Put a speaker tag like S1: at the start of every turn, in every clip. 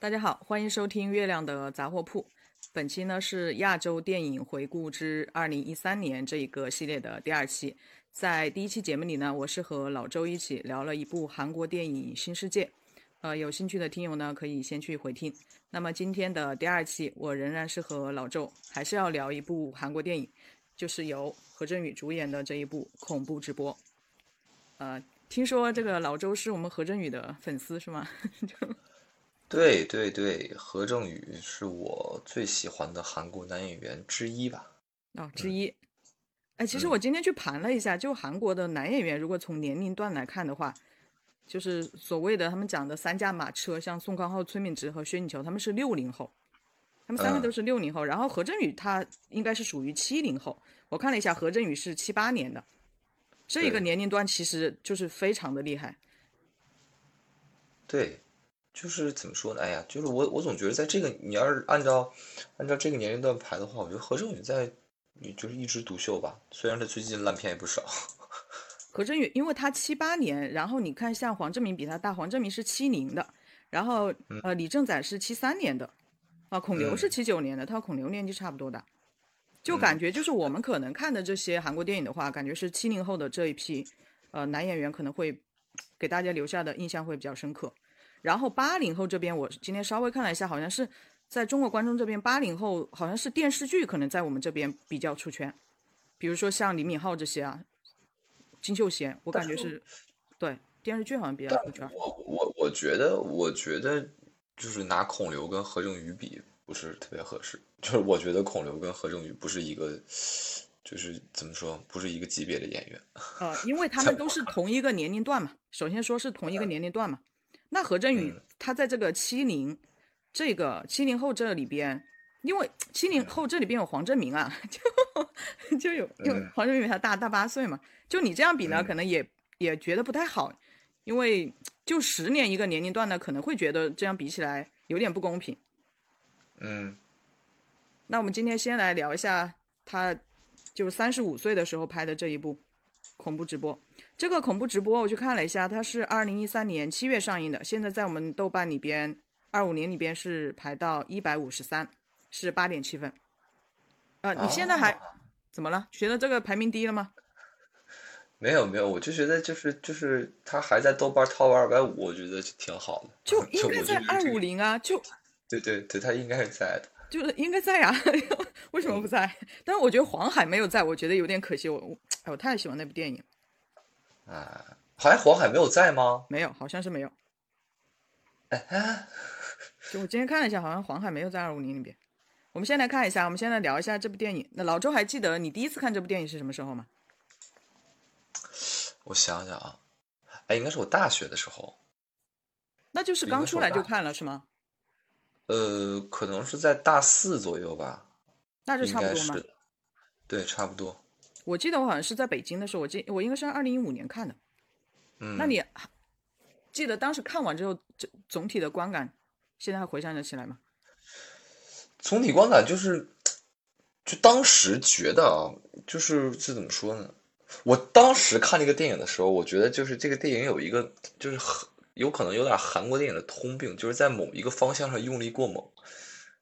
S1: 大家好，欢迎收听月亮的杂货铺。本期呢是亚洲电影回顾之二零一三年这一个系列的第二期。在第一期节目里呢，我是和老周一起聊了一部韩国电影《新世界》。呃，有兴趣的听友呢，可以先去回听。那么今天的第二期，我仍然是和老周，还是要聊一部韩国电影，就是由何振宇主演的这一部《恐怖直播》。呃，听说这个老周是我们何振宇的粉丝是吗？
S2: 对对对，何正宇是我最喜欢的韩国男演员之一吧？
S1: 哦，之一。哎，其实我今天去盘了一下，就韩国的男演员，如果从年龄段来看的话。就是所谓的他们讲的三驾马车，像宋康昊、崔敏植和薛景求，他们是六零后，他们三个都是六零后。然后何振宇他应该是属于七零后，我看了一下，何振宇是七八年的，这个年龄段其实就是非常的厉害。
S2: 对，就是怎么说呢？哎呀，就是我我总觉得在这个你要是按照按照这个年龄段排的话，我觉得何振宇在你就是一枝独秀吧。虽然他最近烂片也不少。
S1: 何振宇，因为他七八年，然后你看像黄正明比他大，黄正明是七零的，然后呃李正宰是七三年的，啊孔刘是七九年的，他和孔刘年纪差不多大，就感觉就是我们可能看的这些韩国电影的话，感觉是七零后的这一批呃男演员可能会给大家留下的印象会比较深刻，然后八零后这边我今天稍微看了一下，好像是在中国观众这边八零后好像是电视剧可能在我们这边比较出圈，比如说像李敏镐这些啊。金秀贤，我感觉是，对电视剧好像比较出圈。
S2: 我我我觉得，我觉得就是拿孔刘跟何正宇比，不是特别合适。就是我觉得孔刘跟何正宇不是一个，就是怎么说，不是一个级别的演员。
S1: 呃，因为他 们都是同一个年龄段嘛。首先说是同一个年龄段嘛。那何振宇他在这个七零，这个七零后这里边。因为七零后这里边有黄振明啊，就就有，因为黄振明比他大大八岁嘛。就你这样比呢，可能也也觉得不太好，因为就十年一个年龄段呢，可能会觉得这样比起来有点不公平。
S2: 嗯，
S1: 那我们今天先来聊一下他，就是三十五岁的时候拍的这一部恐怖直播。这个恐怖直播我去看了一下，它是二零一三年七月上映的，现在在我们豆瓣里边二五年里边是排到一百五十三。是八点七分，呃，你现在还怎么了？觉得这个排名低了吗？
S2: 没有没有，我就觉得就是就是他还在豆瓣 top 二百五，我觉得挺好的。
S1: 就应该在二五零啊，就
S2: 对对对，他应该是在的，
S1: 就是应该在啊，为什么不在？但是我觉得黄海没有在，我觉得有点可惜。我我哎，我太喜欢那部电影。
S2: 啊，好像黄海没有在吗？
S1: 没有，好像是没有。
S2: 哎，
S1: 就我今天看了一下，好像黄海没有在二五零里边。我们先来看一下，我们先来聊一下这部电影。那老周还记得你第一次看这部电影是什么时候吗？
S2: 我想想啊，哎，应该是我大学的时候。
S1: 那就是刚出来就看了是吗？
S2: 呃，可能是在大四左右吧。
S1: 那就差不多
S2: 吗？对，差不多。
S1: 我记得我好像是在北京的时候，我记我应该是二零一五年看的。
S2: 嗯。
S1: 那你记得当时看完之后，总总体的观感，现在还回想得起来吗？
S2: 总体观感就是，就当时觉得啊，就是这怎么说呢？我当时看这个电影的时候，我觉得就是这个电影有一个，就是很有可能有点韩国电影的通病，就是在某一个方向上用力过猛。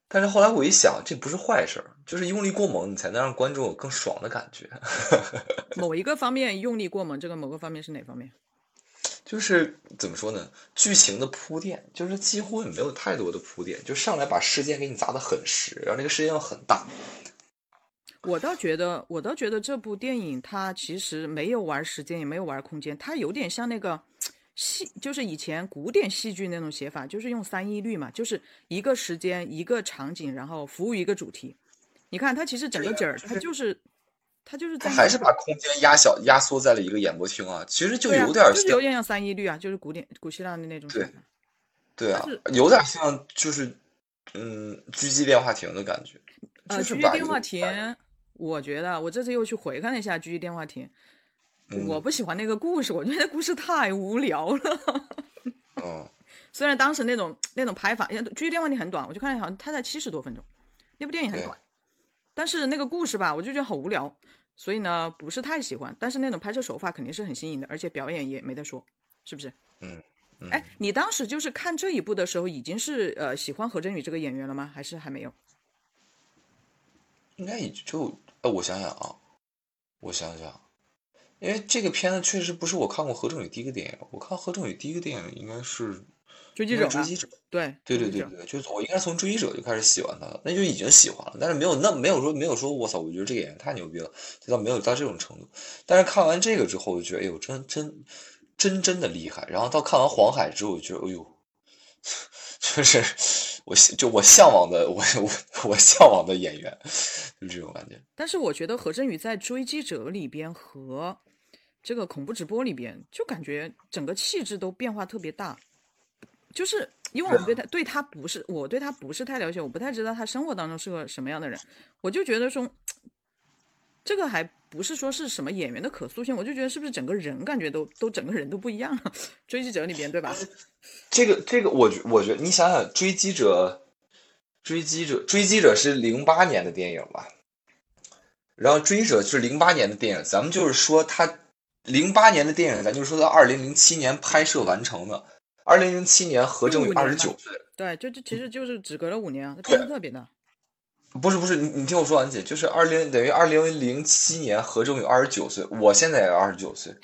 S2: 但是后来我一想，这不是坏事儿，就是用力过猛，你才能让观众有更爽的感觉。
S1: 某一个方面用力过猛，这个某个方面是哪方面？
S2: 就是怎么说呢？剧情的铺垫，就是几乎也没有太多的铺垫，就上来把事件给你砸得很实，然后那个事件又很大。
S1: 我倒觉得，我倒觉得这部电影它其实没有玩时间，也没有玩空间，它有点像那个戏，就是以前古典戏剧那种写法，就是用三一律嘛，就是一个时间、一个场景，然后服务一个主题。你看，它其实整个景儿，它就是。它就是
S2: 在还是把空间压小、压缩在了一个演播厅啊，其实就有点
S1: 就是有点像三一律啊，就是古典古希腊的那种。
S2: 对，对啊，有点像就是嗯，狙击电话亭的感觉。
S1: 呃，狙击电话亭，我觉得我这次又去回看了一下狙击电话亭，我不喜欢那个故事，我觉得那故事太无聊了。
S2: 哦，
S1: 虽然当时那种那种拍法，狙击电话亭很短，我就看好像它才七十多分钟，那部电影很短，但是那个故事吧，我就觉得好无聊。所以呢，不是太喜欢，但是那种拍摄手法肯定是很新颖的，而且表演也没得说，是不是？
S2: 嗯
S1: 哎，你当时就是看这一部的时候，已经是呃喜欢何振宇这个演员了吗？还是还没有？
S2: 应该也就，呃，我想想啊，我想想，因为这个片子确实不是我看过何正宇第一个电影，我看何正宇第一个电影应该是
S1: 追击者，
S2: 追击者，
S1: 对，
S2: 对对对对，就是我应该从追击者就开始喜欢他了，那就已经喜欢了，但是没有那没有说没有说我操，我觉得这个演员太牛逼了，就到没有到这种程度。但是看完这个之后，我就觉得，哎呦，真真真真的厉害。然后到看完黄海之后，我觉得，哎呦。就是我就我向往的我我我向往的演员，就这种感觉。
S1: 但是我觉得何振宇在《追击者》里边和这个恐怖直播里边，就感觉整个气质都变化特别大。就是因为我对他对他不是我对他不是太了解，我不太知道他生活当中是个什么样的人，我就觉得说这个还。不是说是什么演员的可塑性，我就觉得是不是整个人感觉都都整个人都不一样了。追击者里边对吧？
S2: 这个这个，我觉我觉得你想想，追击者，追击者，追击者是零八年的电影吧？然后追击者是零八年的电影，咱们就是说他零八年的电影，咱就说到二零零七年拍摄完成的。二零零七年何正宇二十九岁，
S1: 对，就就其实就是只隔了五年啊，他变得特别大。
S2: 不是不是，你你听我说完姐，就是二零等于二零零七年何正宇二十九岁，我现在也二十九岁，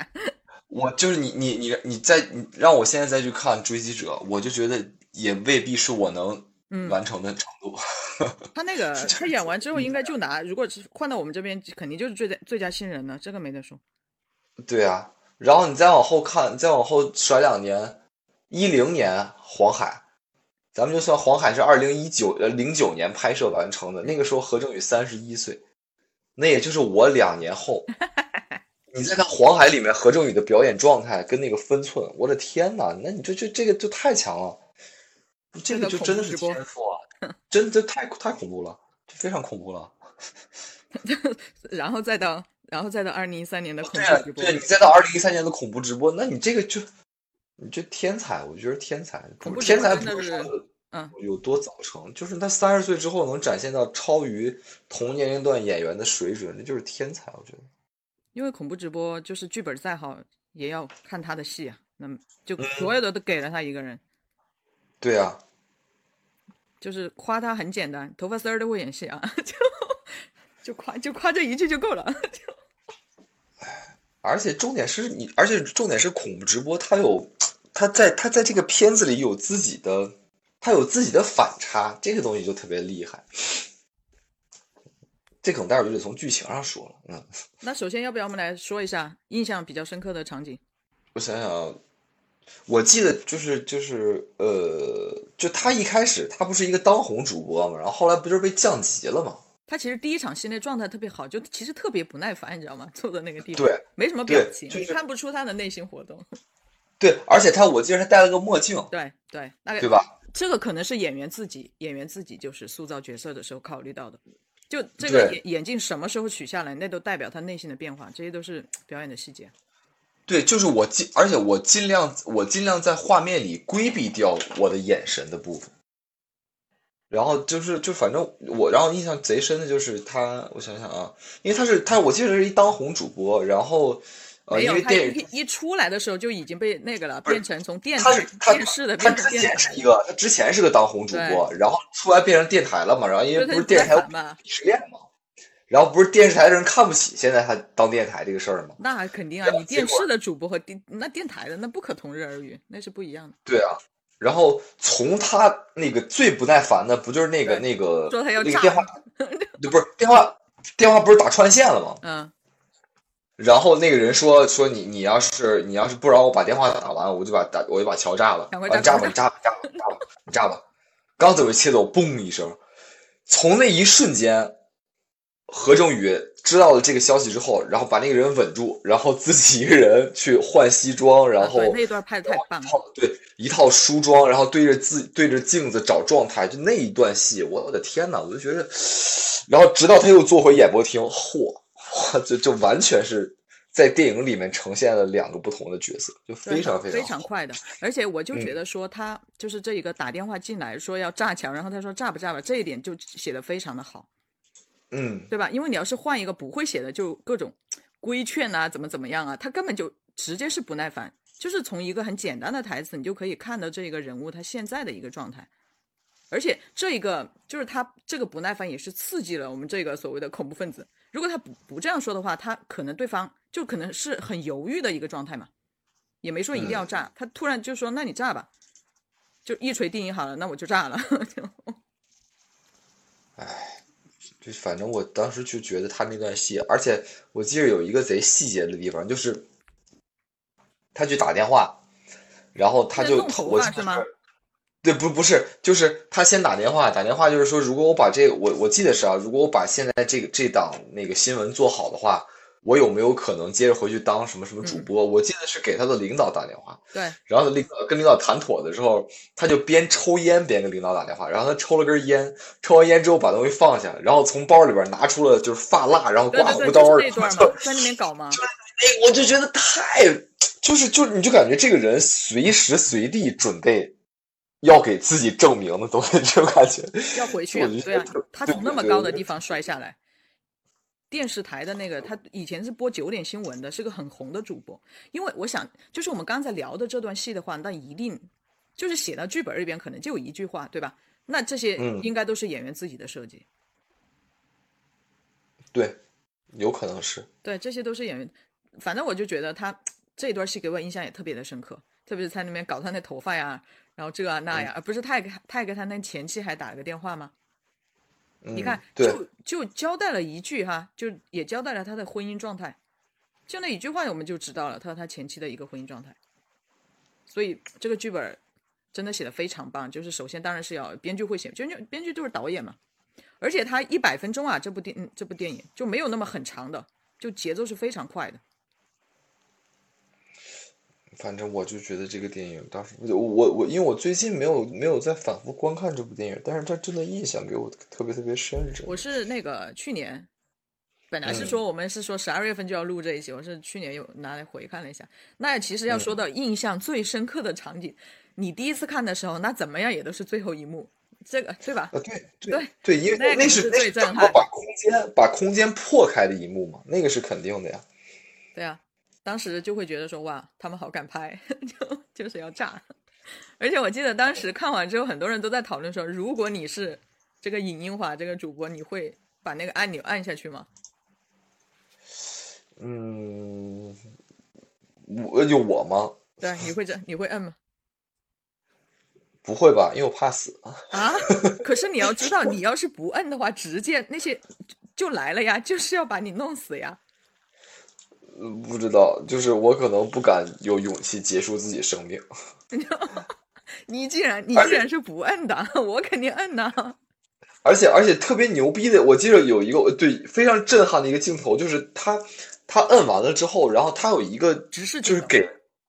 S2: 我就是你你你你再你让我现在再去看追击者，我就觉得也未必是我能完成的程度。
S1: 他那个他演完之后应该就拿，如果是换到我们这边，肯定就是最佳最佳新人了，这个没得说。
S2: 对啊，然后你再往后看，再往后甩两年，一零年黄海。咱们就算黄海是二零一九呃零九年拍摄完成的，那个时候何正宇三十一岁，那也就是我两年后。你再看黄海里面何正宇的表演状态跟那个分寸，我的天呐！那你这这这个就太强了，这个就真的是天赋啊！真的太太恐怖了，非常恐怖了。
S1: 然后再到然后再到二零一三年的恐
S2: 怖
S1: 直播，
S2: 对你再到二零一三年的恐怖直播，那你这个就。你这天才，我觉得天才，天才不是说嗯有多早成，就是他三十岁之后能展现到超于同年龄段演员的水准，那就是天才，我觉得。
S1: 因为恐怖直播就是剧本再好也要看他的戏啊，那么就所有的都给了他一个人。
S2: 对啊。
S1: 就是夸他很简单，头发丝儿都会演戏啊，就就夸就夸这一句就够了。就。
S2: 而且重点是你，而且重点是恐怖直播，他有他在他在这个片子里有自己的，他有自己的反差，这个东西就特别厉害。这可能待会儿就得从剧情上说了。嗯，
S1: 那首先要不要我们来说一下印象比较深刻的场景？
S2: 我想想，我记得就是就是呃，就他一开始他不是一个当红主播嘛，然后后来不就是被降级了嘛？
S1: 他其实第一场戏那状态特别好，就其实特别不耐烦，你知道吗？坐在那个地
S2: 方，对，
S1: 没什么表情，你看不出他的内心活动。
S2: 对，而且他，我记得他戴了个墨镜。
S1: 对对，那个
S2: 对吧？
S1: 这个可能是演员自己，演员自己就是塑造角色的时候考虑到的。就这个眼眼镜什么时候取下来，那都代表他内心的变化，这些都是表演的细节。
S2: 对，就是我尽，而且我尽量，我尽量在画面里规避掉我的眼神的部分。然后就是，就反正我，然后印象贼深的就是他，我想想啊，因为他是他，我记得是一当红主播，然后呃，因为电
S1: 影一出来的时候就已经被那个了，变成从电
S2: 他是
S1: 电视的，
S2: 他之前是一个，他之前是个当红主播，然后出来变成电台了嘛，然后因为不是电视台嘛鄙视链嘛，然后不是电视台的人看不起现在他当电台这个事儿吗？
S1: 那肯定啊，你电视的主播和电那电台的那不可同日而语，那是不一样的。
S2: 对啊。然后从他那个最不耐烦的，不就是那个那个那个电话，对，不是电话，电话不是打穿线了吗？
S1: 嗯。
S2: 然后那个人说说你你要是你要是不让我把电话打完，我就把打我就把桥炸了，你炸吧你炸吧炸吧炸吧你炸吧，刚准备切走，嘣一声，从那一瞬间。何正宇知道了这个消息之后，然后把那个人稳住，然后自己一个人去换西装，然后
S1: 那段拍的太棒了。
S2: 对，一套梳妆，然后对着自对着镜子找状态，就那一段戏，我我的天呐，我就觉得，然后直到他又坐回演播厅，嚯，哇，就就完全是在电影里面呈现了两个不同的角色，就非常
S1: 非
S2: 常
S1: 非常快的。而且我就觉得说他就是这一个打电话进来说要炸墙，然后他说炸不炸吧，这一点就写的非常的好。
S2: 嗯，
S1: 对吧？因为你要是换一个不会写的，就各种规劝啊，怎么怎么样啊，他根本就直接是不耐烦，就是从一个很简单的台词，你就可以看到这个人物他现在的一个状态。而且这一个就是他这个不耐烦，也是刺激了我们这个所谓的恐怖分子。如果他不不这样说的话，他可能对方就可能是很犹豫的一个状态嘛，也没说一定要炸。他突然就说：“那你炸吧。”就一锤定音好了，那我就炸了。就，
S2: 唉，就反正我当时就觉得他那段戏，而且我记得有一个贼细节的地方，就是他去打电话，然后他就
S1: 头发是吗？
S2: 对，不不是，就是他先打电话，打电话就是说，如果我把这我我记得是啊，如果我把现在这个这档那个新闻做好的话，我有没有可能接着回去当什么什么主播？我记得是给他的领导打电话，
S1: 对，
S2: 然后领跟领导谈妥的时候，他就边抽烟边跟领导打电话，然后他抽了根烟，抽完烟之后把东西放下，然后从包里边拿出了就是发蜡，然后刮胡刀，
S1: 在那边搞吗？
S2: 哎，我就觉得太就是就你就感觉这个人随时随地准备。要给自己证明的东西，这种感觉。
S1: 要回去啊？对啊，他从那么高的地方摔下来。电视台的那个，他以前是播九点新闻的，是个很红的主播。因为我想，就是我们刚才聊的这段戏的话，那一定就是写到剧本里边，可能就有一句话，对吧？那这些应该都是演员自己的设计。
S2: 对，有可能是。
S1: 对，这些都是演员。反正我就觉得他这段戏给我印象也特别的深刻，特别是在那边搞他那头发呀。然后这啊那呀，而不是他还给他还给他那前妻还打了个电话吗？你看，就就交代了一句哈，就也交代了他的婚姻状态，就那一句话我们就知道了他和他前妻的一个婚姻状态。所以这个剧本真的写的非常棒。就是首先当然是要编剧会写，编剧编剧就是导演嘛。而且他一百分钟啊，这部电这部电影就没有那么很长的，就节奏是非常快的。
S2: 反正我就觉得这个电影当时我我因为我最近没有没有在反复观看这部电影，但是它真的印象给我特别特别深。
S1: 我是那个去年，本来是说我们是说十二月份就要录这一期，我是去年又拿来回看了一下。那其实要说到印象最深刻的场景，你第一次看的时候，那怎么样也都是最后一幕，这个对吧？
S2: 啊，对
S1: 对
S2: 对，因为那
S1: 是
S2: 那是整个把空间把空间破开的一幕嘛，那个是肯定的呀。
S1: 对呀。当时就会觉得说哇，他们好敢拍，就就是要炸。而且我记得当时看完之后，很多人都在讨论说，如果你是这个尹英华这个主播，你会把那个按钮按下去吗？
S2: 嗯，我就我吗？
S1: 对，你会这你会按吗？
S2: 不会吧，因为我怕死
S1: 啊。啊！可是你要知道，你要是不摁的话，直接那些就来了呀，就是要把你弄死呀。
S2: 不知道，就是我可能不敢有勇气结束自己生命。
S1: 你既然你既然是不摁的，我肯定摁呐。
S2: 而且而且特别牛逼的，我记得有一个对非常震撼的一个镜头，就是他他摁完了之后，然后他有一个
S1: 直视，
S2: 就是给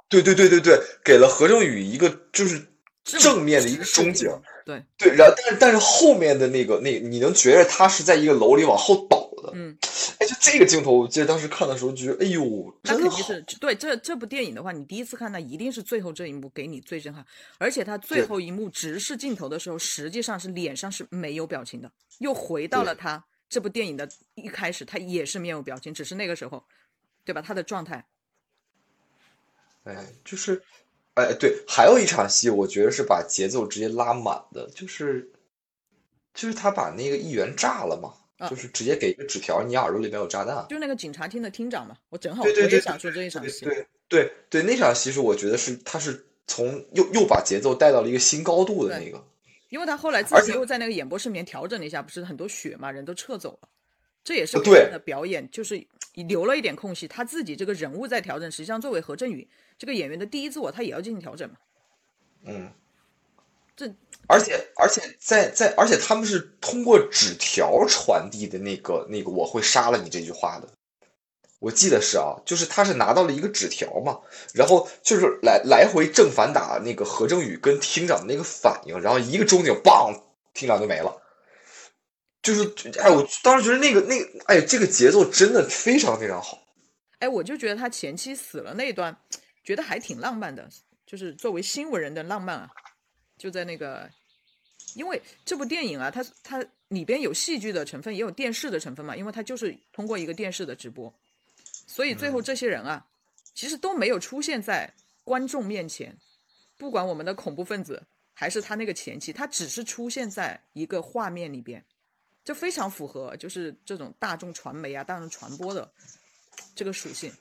S2: 对对对对对，给了何正宇一个就是正面的一个中景。
S1: 对
S2: 对，然后但是但是后面的那个那你能觉得他是在一个楼里往后倒的。
S1: 嗯。
S2: 哎，就这个镜头，我记得当时看的时候，觉得哎呦，
S1: 那肯定是对这这部电影的话，你第一次看，那一定是最后这一幕给你最震撼。而且他最后一幕直视镜头的时候，实际上是脸上是没有表情的，又回到了他这部电影的一开始，他也是面无表情，只是那个时候，对吧？他的状态。
S2: 哎，就是，哎，对，还有一场戏，我觉得是把节奏直接拉满的，就是，就是他把那个议员炸了嘛。就是直接给一个纸条，你耳朵里面有炸弹。
S1: 就那个警察厅的厅长嘛，我正好
S2: 我也
S1: 想说这一场
S2: 戏。对对对，那场戏是我觉得是他是从又又把节奏带到了一个新高度的那个。
S1: 因为他后来自己又在那个演播室里面调整了一下，不是很多血嘛，人都撤走了，这也是
S2: 对
S1: 的表演，就是留了一点空隙，他自己这个人物在调整。实际上，作为何振宇这个演员的第一自我，他也要进行调整嘛。
S2: 嗯。
S1: 这，
S2: 而且而且在在，而且他们是通过纸条传递的那个那个我会杀了你这句话的，我记得是啊，就是他是拿到了一个纸条嘛，然后就是来来回正反打那个何正宇跟厅长的那个反应，然后一个中景，棒，厅长就没了，就是哎，我当时觉得那个那个哎，这个节奏真的非常非常好，
S1: 哎，我就觉得他前妻死了那段，觉得还挺浪漫的，就是作为新闻人的浪漫啊。就在那个，因为这部电影啊，它它里边有戏剧的成分，也有电视的成分嘛。因为它就是通过一个电视的直播，所以最后这些人啊，其实都没有出现在观众面前，不管我们的恐怖分子还是他那个前妻，他只是出现在一个画面里边，这非常符合就是这种大众传媒啊、大众传播的这个属性。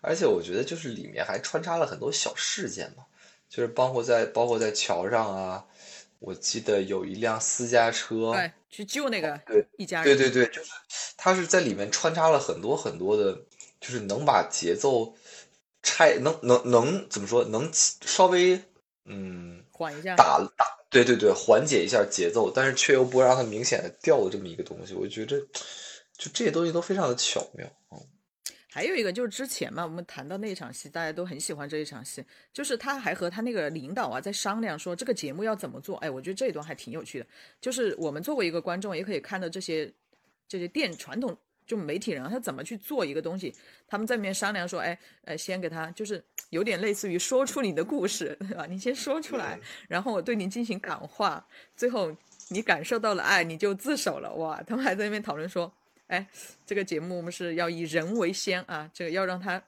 S2: 而且我觉得就是里面还穿插了很多小事件嘛，就是包括在包括在桥上啊，我记得有一辆私家车，
S1: 对，去救那个
S2: 对
S1: 一家人，
S2: 对对对，就是他是在里面穿插了很多很多的，就是能把节奏拆，能能能怎么说，能稍微嗯
S1: 缓一下，
S2: 打打，对对对，缓解一下节奏，但是却又不让它明显的掉的这么一个东西，我觉得就这些东西都非常的巧妙啊。
S1: 还有一个就是之前嘛，我们谈到那场戏，大家都很喜欢这一场戏，就是他还和他那个领导啊在商量说这个节目要怎么做。哎，我觉得这一段还挺有趣的。就是我们作为一个观众，也可以看到这些这些电传统就媒体人他怎么去做一个东西。他们在里面商量说，哎，呃，先给他就是有点类似于说出你的故事，对吧？你先说出来，然后我对你进行感化，最后你感受到了爱，你就自首了。哇，他们还在那边讨论说。哎，这个节目我们是要以人为先啊，这个要让他，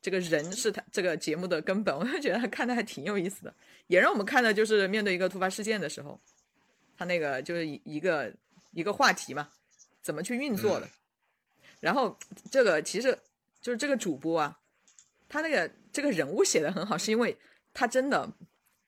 S1: 这个人是他这个节目的根本。我就觉得他看的还挺有意思的，也让我们看的就是面对一个突发事件的时候，他那个就是一个一个话题嘛，怎么去运作的。然后这个其实就是这个主播啊，他那个这个人物写的很好，是因为他真的。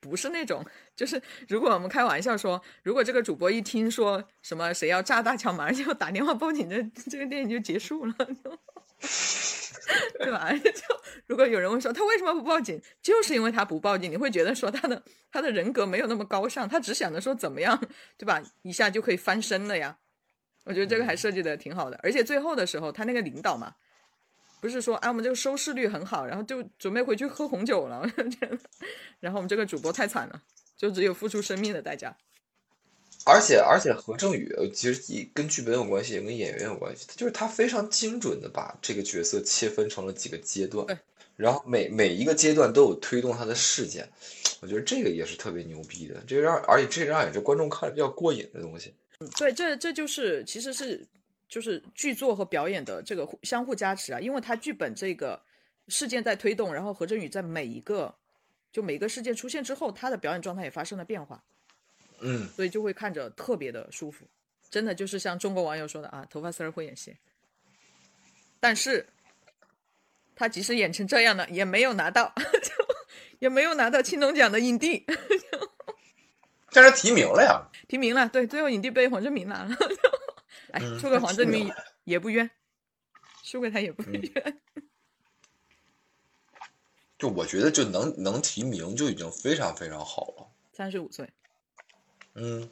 S1: 不是那种，就是如果我们开玩笑说，如果这个主播一听说什么谁要炸大桥，马上就要打电话报警，这这个电影就结束了，对吧？就如果有人问说他为什么不报警，就是因为他不报警，你会觉得说他的他的人格没有那么高尚，他只想着说怎么样，对吧？一下就可以翻身了呀。我觉得这个还设计的挺好的，而且最后的时候，他那个领导嘛。不是说，啊，我们这个收视率很好，然后就准备回去喝红酒了。然后我们这个主播太惨了，就只有付出生命的代价。
S2: 而且，而且何正宇其实也跟剧本有关系，也跟演员有关系。就是他非常精准的把这个角色切分成了几个阶段，然后每每一个阶段都有推动他的事件。我觉得这个也是特别牛逼的，这让而且这让也是观众看着比较过瘾的东西。
S1: 嗯，对，这这就是其实是。就是剧作和表演的这个相互加持啊，因为他剧本这个事件在推动，然后何振宇在每一个就每一个事件出现之后，他的表演状态也发生了变化，
S2: 嗯，
S1: 所以就会看着特别的舒服，真的就是像中国网友说的啊，头发丝儿会演戏，但是他即使演成这样的，也没有拿到，也没有拿到青龙奖的影帝，
S2: 但是提名了呀，
S1: 提名了，对，最后影帝被黄正明拿了。哎，输给黄正明也不冤，输给他也不冤。
S2: 就我觉得，就能能提名就已经非常非常好了。
S1: 三十五岁，
S2: 嗯，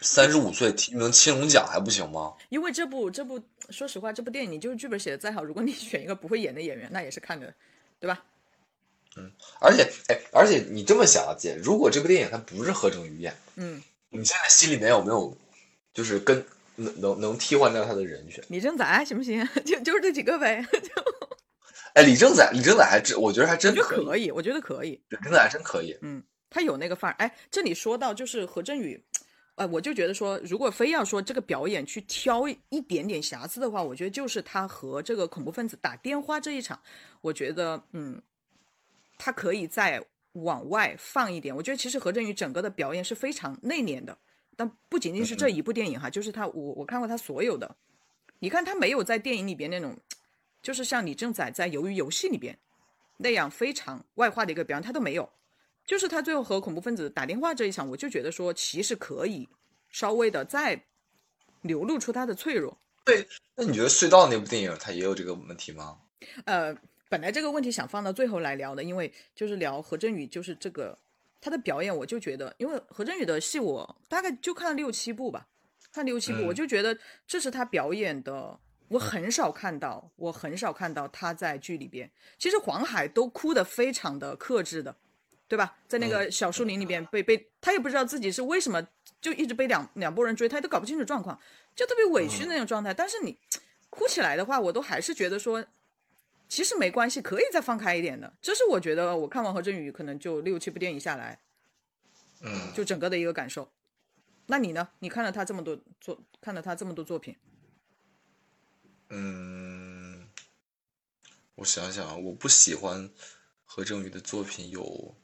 S2: 三十五岁提名青龙奖还不行吗？
S1: 因为这部这部，说实话，这部电影，你就是剧本写的再好，如果你 选一个不会演的演员，那也是看着，对吧？
S2: 嗯，而且，哎，而且你这么想啊，姐，如果这部电影它不是何正宇演，
S1: 嗯，
S2: 你现在心里面有没有就是跟？能能能替换掉他的人选，
S1: 李正宰行不行？就就是这几个呗。
S2: 就哎，李正宰，李正宰还真，我觉得还真
S1: 可以，我觉得可以。
S2: 李正宰还真可以，
S1: 嗯，他有那个范儿。哎，这里说到就是何振宇，哎，我就觉得说，如果非要说这个表演去挑一点点瑕疵的话，我觉得就是他和这个恐怖分子打电话这一场，我觉得，嗯，他可以再往外放一点。我觉得其实何振宇整个的表演是非常内敛的。但不仅仅是这一部电影哈，就是他，我我看过他所有的，你看他没有在电影里边那种，就是像李正宰在《鱿鱼游戏》里边那样非常外化的一个表演，他都没有。就是他最后和恐怖分子打电话这一场，我就觉得说其实可以稍微的再流露出他的脆弱。
S2: 对，那你觉得《隧道》那部电影他也有这个问题吗？
S1: 呃，本来这个问题想放到最后来聊的，因为就是聊何振宇，就是这个。他的表演，我就觉得，因为何振宇的戏，我大概就看了六七部吧，看六七部，我就觉得这是他表演的，我很少看到，我很少看到他在剧里边。其实黄海都哭得非常的克制的，对吧？在那个小树林里边被被，他也不知道自己是为什么，就一直被两两拨人追，他都搞不清楚状况，就特别委屈那种状态。但是你 哭起来的话，我都还是觉得说。其实没关系，可以再放开一点的。这是我觉得我看完何振宇可能就六七部电影下来，
S2: 嗯，
S1: 就整个的一个感受。那你呢？你看了他这么多作，看了他这么多作品，
S2: 嗯，我想想，我不喜欢何振宇的作品有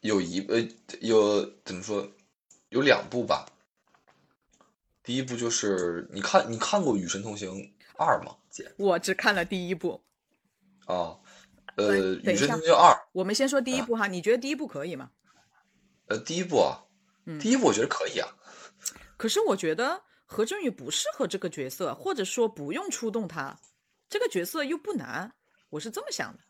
S2: 有一呃有怎么说有两部吧。第一部就是你看你看过《与神同行二》吗？姐，
S1: 我只看了第一部。
S2: 哦，呃，《
S1: 等一下
S2: 与神同行二》
S1: 我们先说第一部哈，你觉得第一部可以吗？
S2: 呃，第一部啊，
S1: 嗯
S2: 第一部我觉得可以啊。
S1: 可是我觉得何振宇不适合这个角色，或者说不用出动他，这个角色又不难，我是这么想的。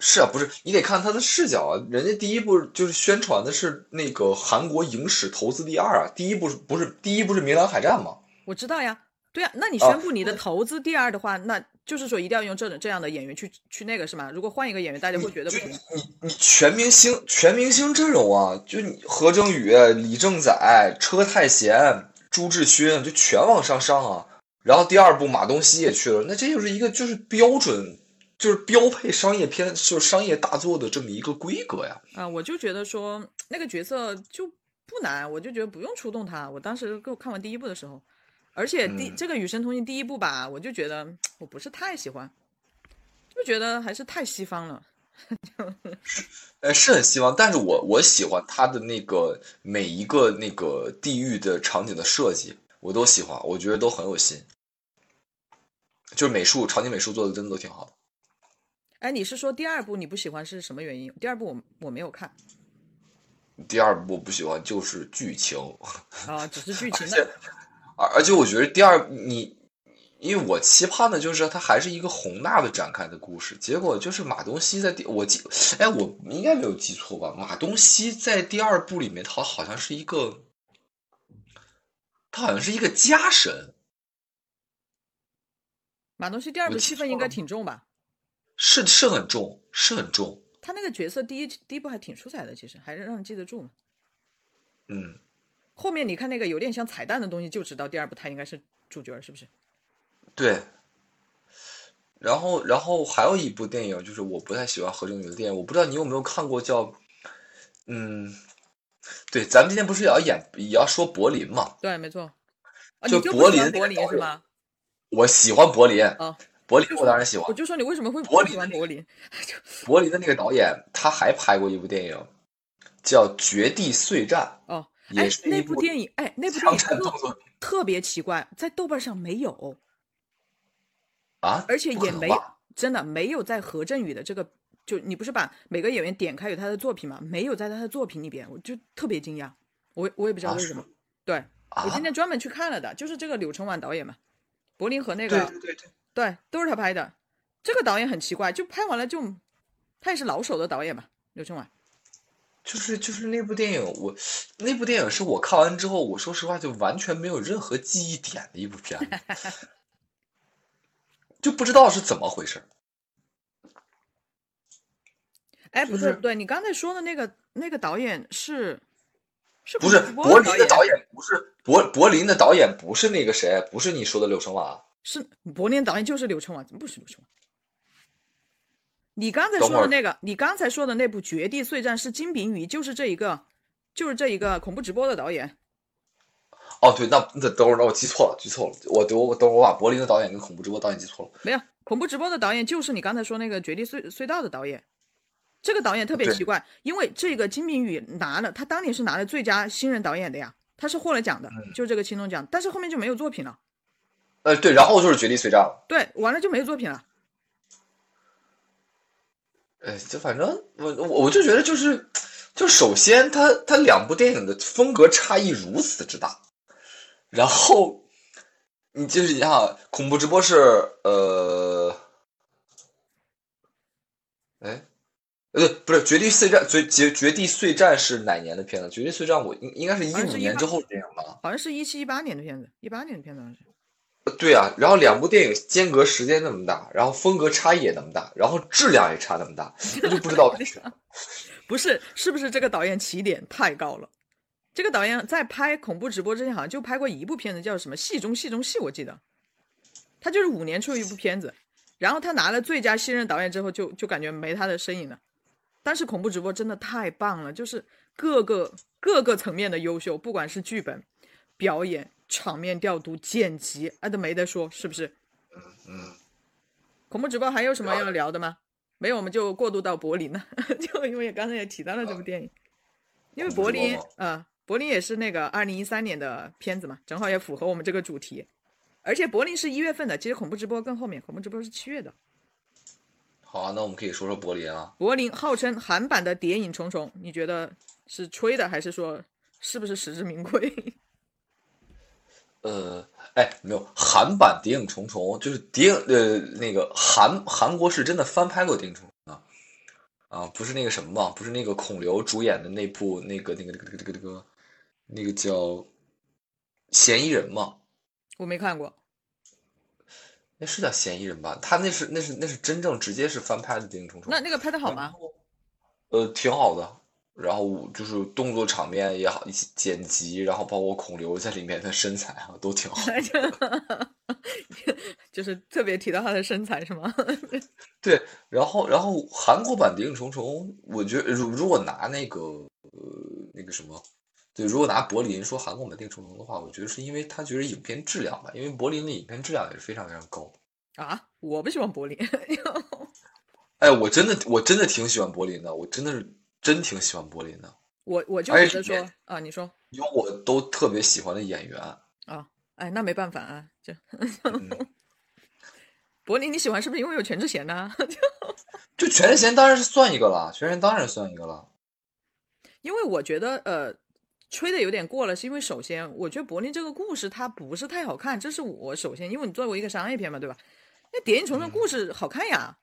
S2: 是啊，不是你得看他的视角啊。人家第一部就是宣传的是那个韩国影史投资第二啊，第一部是不是第一部是《明兰海战》吗？
S1: 我知道呀，对啊，那你
S2: 啊
S1: 宣布你的投资第二的话，那就是说一定要用这种这样的演员去去那个是吗？如果换一个演员，大家会觉得不行。
S2: 你你全明星全明星阵容啊，就你何正宇、李正宰、车太贤、朱志勋，就全往上上啊。然后第二部马东锡也去了，那这就是一个就是标准，就是标配商业片，就是商业大作的这么一个规格呀。
S1: 啊，我就觉得说那个角色就不难，我就觉得不用出动他。我当时给我看完第一部的时候，而且第、
S2: 嗯
S1: 这个《与神同行》第一部吧，我就觉得我不是太喜欢，就觉得还是太西方了。
S2: 呃，是很希望，但是我我喜欢他的那个每一个那个地域的场景的设计，我都喜欢，我觉得都很有心。就是美术场景美术做的真的都挺好的。
S1: 哎，你是说第二部你不喜欢是什么原因？第二部我我没有看
S2: 第二部我不喜欢就是剧情，
S1: 啊，只是剧情
S2: 而且
S1: 的。
S2: 而而且我觉得第二你，因为我期盼的就是它还是一个宏大的展开的故事，结果就是马东锡在第我记，哎，我应该没有记错吧？马东锡在第二部里面，他好像是一个，他好像是一个家神，
S1: 马东锡第二部
S2: 我记
S1: 戏份应该挺重吧？
S2: 是是很重，是很重，
S1: 他那个角色第一第一部还挺出彩的，其实还是让人记得住嘛。
S2: 嗯，
S1: 后面你看那个有点像彩蛋的东西，就知道第二部他应该是主角，是不是？
S2: 对。然后，然后还有一部电影，就是我不太喜欢何炅宇的电影，我不知道你有没有看过，叫，嗯，对，咱们今天不是也要演也要说柏林嘛？
S1: 对，没错。啊，
S2: 就柏林那个
S1: 柏林是吗？
S2: 我喜欢柏林，
S1: 啊，
S2: 柏林我当然喜欢
S1: 我。就说你为什么会不
S2: 柏林
S1: 喜欢柏林？
S2: 柏林的那个导演，他还拍过一部电影，叫《绝地碎战
S1: 哦，》，哎那部电影，哎，那部电影特特别奇怪，在豆瓣上没有，
S2: 啊，
S1: 而且也没真的没有在何振宇的这个，就你不是把每个演员点开有他的作品吗？没有在他的作品里边，我就特别惊讶，我我也不知道
S2: 啊
S1: 为什么。对我
S2: 啊
S1: 今天专门去看了的，就是这个柳承晚导演嘛，柏林和那个
S2: 对对对，
S1: 对，都是他拍的。这个导演很奇怪，就拍完了就，他也是老手的导演嘛，柳承晚。
S2: 就是就是那部电影，我那部电影是我看完之后，我说实话就完全没有任何记忆点的一部片子，就不知道是怎么回事。
S1: 哎，
S2: 不是
S1: 不对你刚才说的那个那个导演是是
S2: 不是柏林的
S1: 的
S2: 导演，不是柏柏林的导演，不是那个谁，不是你说的柳承晚。
S1: 是柏林导演就是柳承晚，怎么不是柳承晚？你刚才说的那个，你刚才说的那部《绝地遂战》是金炳宇，就是这一个，就是这一个恐怖直播的导演。
S2: 哦，对，那那等会儿，那我记错了，记错了，我我我等会儿我把柏林的导演跟恐怖直播导演记错了。
S1: 没有恐怖直播的导演就是你刚才说那个《绝地隧隧道》的导演。这个导演特别奇怪，因为这个金炳宇拿了，他当年是拿了最佳新人导演的呀，他是获了奖的，
S2: 嗯
S1: 就这个青龙奖，但是后面就没有作品了。
S2: 呃，对，然后就是绝地遂战了。
S1: 对，完了就没有作品了。
S2: 哎，就反正我我我就觉得就是，就首先他他两部电影的风格差异如此之大，然后你就是你看啊，恐怖直播是呃，哎，呃不是绝地碎战绝绝绝地碎战是哪年的片子？绝地碎战我应应该是一
S1: 好像是18
S2: 五年之后的电影吧？
S1: 好像是一七一八年的片子，一八年的片子好像是。
S2: 对啊，然后两部电影间隔时间那么大，然后风格差异也那么大，然后质量也差那么大，那就不知道为什么。
S1: 不是，是不是这个导演起点太高了？这个导演在拍恐怖直播之前，好像就拍过一部片子，叫什么《戏中戏中戏》，我记得。他就是五年出一部片子，然后他拿了最佳新人导演之后就，就感觉没他的身影了。但是恐怖直播真的太棒了，就是各个各个层面的优秀，不管是剧本、表演、场面调度、剪辑，啊都没得说，是不是？
S2: 嗯嗯，
S1: 恐怖直播还有什么要聊的吗？没有，我们就过渡到柏林了。就因为刚才也提到了这部电影，因为柏林，呃，柏林也是那个二零一三年的片子嘛，正好也符合我们这个主题。而且柏林是一月份的，其实恐怖直播更后面，恐怖直播是七月的。
S2: 好啊，那我们可以说说柏林啊。
S1: 柏林号称韩版的《谍影重重》，你觉得是吹的，还是说是不是实至名归？
S2: 呃，哎，没有韩版《谍影重重》，就是谍影呃那个韩韩国是真的翻拍过《谍影重重》啊啊，不是那个什么嘛，不是那个孔刘主演的那部那个那个那个那个那个那个叫《嫌疑人》嘛？
S1: 我没看过，
S2: 那是叫《嫌疑人》吧？他那是那是那是真正直接是翻拍的《谍影重重》。
S1: 那那个拍的好吗？
S2: 呃，挺好的。然后就是动作场面也好，一些剪辑，然后包括孔刘在里面的身材啊，都挺好。
S1: 就是特别提到他的身材是吗？
S2: 对，然后然后韩国版《谍影重重》，我觉得如如果拿那个呃那个什么，对，如果拿柏林说韩国版《谍影重重》的话，我觉得是因为他觉得影片质量吧，因为柏林的影片质量也是非常非常高。
S1: 啊，我不喜欢柏林。
S2: 哎，我真的我真的挺喜欢柏林的，我真的是。真挺喜欢柏林的，
S1: 我我就觉得说啊，你说
S2: 有我都特别喜欢的演员
S1: 啊，哎，那没办法啊，就 柏林你喜欢是不是因为有全智贤呢？
S2: 就全智贤当然是算一个了，全智贤当然算一个了。
S1: 因为我觉得呃，吹的有点过了，是因为首先我觉得柏林这个故事它不是太好看，这是我首先，因为你作为一个商业片嘛，对吧？那《谍影重重》故事好看呀。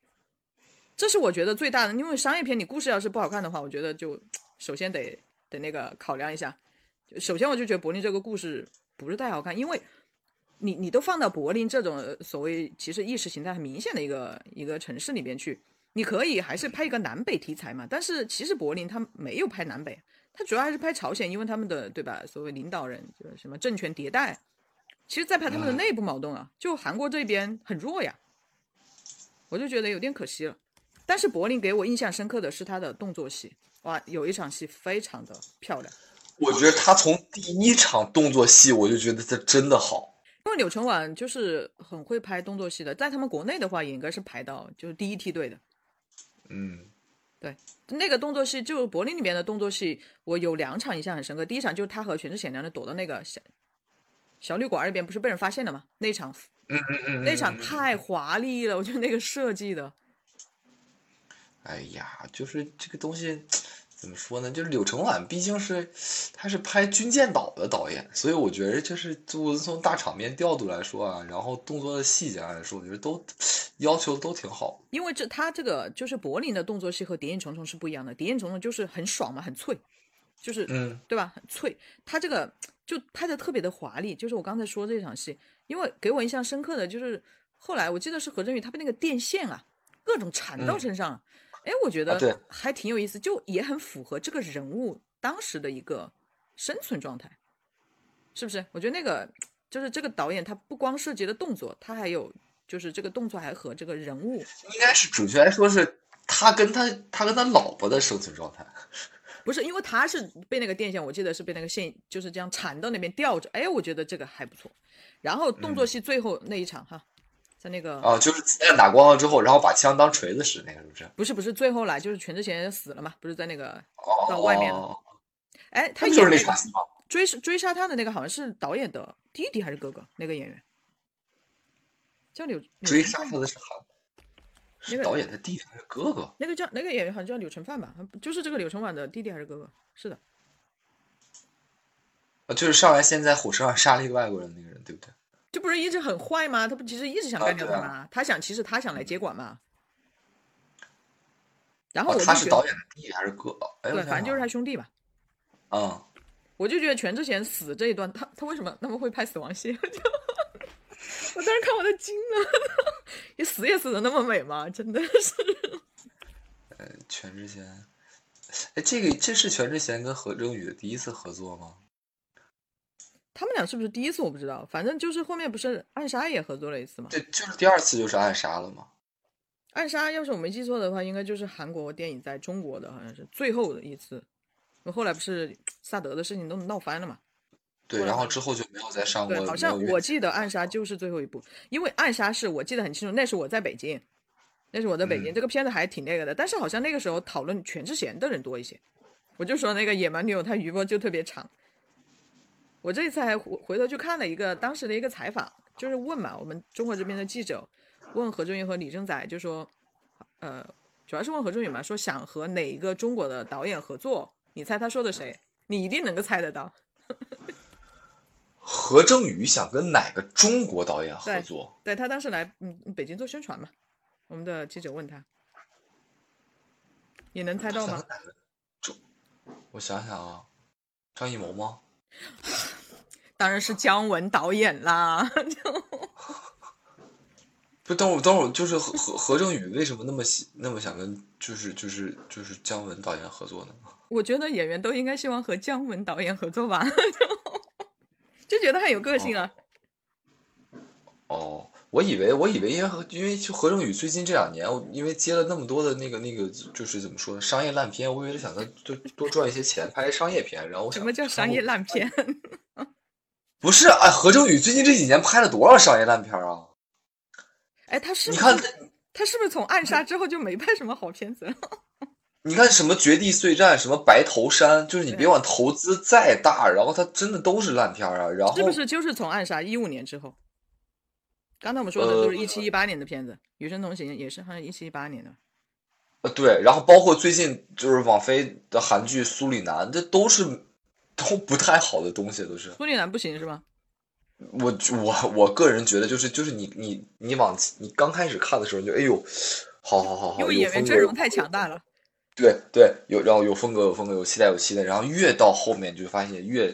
S1: 这是我觉得最大的，因为商业片你故事要是不好看的话，我觉得就首先得得那个考量一下。首先我就觉得柏林这个故事不是太好看，因为你你都放到柏林这种所谓其实意识形态很明显的一个一个城市里边去，你可以还是拍一个南北题材嘛。但是其实柏林它没有拍南北，它主要还是拍朝鲜，因为他们的对吧？所谓领导人就是什么政权迭代，其实在拍他们的内部矛盾啊。就韩国这边很弱呀，我就觉得有点可惜了。但是柏林给我印象深刻的是他的动作戏，哇，有一场戏非常的漂亮。
S2: 我觉得他从第一场动作戏我就觉得他真的好，
S1: 因为柳承晚就是很会拍动作戏的，在他们国内的话也应该是排到就是第一梯队的。
S2: 嗯，
S1: 对，那个动作戏就柏林里面的动作戏，我有两场印象很深刻。第一场就是他和全智贤两人躲到那个小小旅馆里边，不是被人发现了吗？那场，
S2: 嗯嗯嗯，
S1: 那场太华丽了，我觉得那个设计的。
S2: 哎呀，就是这个东西怎么说呢？就是柳承晚毕竟是他是拍《军舰岛》的导演，所以我觉得就是就从大场面调度来说啊，然后动作的细节来说，我觉得都要求都挺好。
S1: 因为这他这个就是柏林的动作戏和《谍影重重》是不一样的，《谍影重重》就是很爽嘛，很脆，就是
S2: 嗯，
S1: 对吧？很脆。他这个就拍的特别的华丽，就是我刚才说这场戏，因为给我印象深刻的就是后来我记得是何振宇他被那个电线啊各种缠到身上。哎，我觉得还挺有意思，就也很符合这个人物当时的一个生存状态，是不是？我觉得那个就是这个导演，他不光涉及的动作，他还有就是这个动作还和这个人物，
S2: 应该是准确来说是他跟他他跟他老婆的生存状态，
S1: 不是因为他是被那个电线，我记得是被那个线就是这样缠到那边吊着。哎，我觉得这个还不错。然后动作戏最后那一场哈。在那个
S2: 哦，就是子弹打光了之后，然后把枪当锤子使，那个是不是？
S1: 不是不是，最后来就是全智贤死了嘛？不是在那个到外面
S2: 了？
S1: 哎，他
S2: 就是那场戏吗？
S1: 追追杀他的那个好像是导演的弟弟还是哥哥？那个演员叫柳。
S2: 追杀他的是韩，
S1: 那个
S2: 导演的弟弟还是哥哥？
S1: 那个叫那个演员好像叫柳承范吧？就是这个柳承晚的弟弟还是哥哥？是的。
S2: 啊，就是上来先在火车上杀了一个外国人那个人，对不对？
S1: 这不是一直很坏吗？他不其实一直想干掉他吗？他想，其实他想来接管嘛。然后我
S2: 他是导演的弟还是哥？
S1: 对，反正就是他兄弟吧。
S2: 嗯，
S1: 我就觉得全智贤死这一段，他他为什么那么会拍死亡戏？我当时看我都惊了，你死也死的那么美吗？真的是。
S2: 呃，全智贤，哎，这个这是全智贤跟何正宇的第一次合作吗？
S1: 他们俩是不是第一次我不知道，反正就是后面不是暗杀也合作了一次吗？
S2: 对，就是第二次就是暗杀了吗？
S1: 暗杀要是我没记错的话，应该就是韩国电影在中国的好像是最后的一次。后来不是萨德的事情都闹翻了嘛？
S2: 对，然后之后就没有再上过。
S1: 对，好像我记得暗杀就是最后一部，因为暗杀是我记得很清楚，那是我在北京，那是我在北京，
S2: 嗯
S1: 这个片子还挺那个的，但是好像那个时候讨论全智贤的人多一些。我就说那个野蛮女友，她余波就特别长。我这一次还回回头去看了一个当时的一个采访，就是问嘛，我们中国这边的记者问何振宇和李正宰，就说，呃，主要是问何振宇嘛，说想和哪一个中国的导演合作，你猜他说的谁？你一定能够猜得到。
S2: 何正宇想跟哪个中国导演合作？
S1: 对他当时来嗯北京做宣传嘛，我们的记者问他，你能猜到吗？
S2: 我想想啊，张艺谋吗？
S1: 当然是姜文导演啦。
S2: 不，等会儿等会儿，就是何何何正宇为什么那么喜那么想跟就是就是就是姜文导演合作呢？
S1: 我觉得演员都应该希望和姜文导演合作吧，就觉得他有个性啊。
S2: 哦，我以为我以为因为何因为就何正宇最近这两年，因为接了那么多的那个那个就是怎么说呢，商业烂片，我以为他想他多多赚一些钱，拍商业片，然后我想
S1: 什么叫商业？烂片？
S2: 不是，哎，何正宇最近这几年拍了多少商业烂片啊？
S1: 哎，他是不
S2: 你看
S1: 是他是不是从暗杀之后就没拍什么好片子了？
S2: 你看什么《绝地碎战》，什么《白头山》，就是你别管投资再大，然后他真的都是烂片啊。然后
S1: 是不是就是从暗杀一五年之后？刚才我们说的都是
S2: 呃
S1: 一七一八年的片子，《与生同行》也是好像一七一八年的。
S2: 呃对，然后包括最近就是网飞的韩剧《苏里南》，这都是都不太好的东西，都是。
S1: 苏里南不行是吗？
S2: 我我我个人觉得，就是就是你你你往你刚开始看的时候，你就哎呦，好好好好，
S1: 因为演员阵容太强大了。
S2: 对对，有然后有风格有风格有期待有期待，然后越到后面就发现越，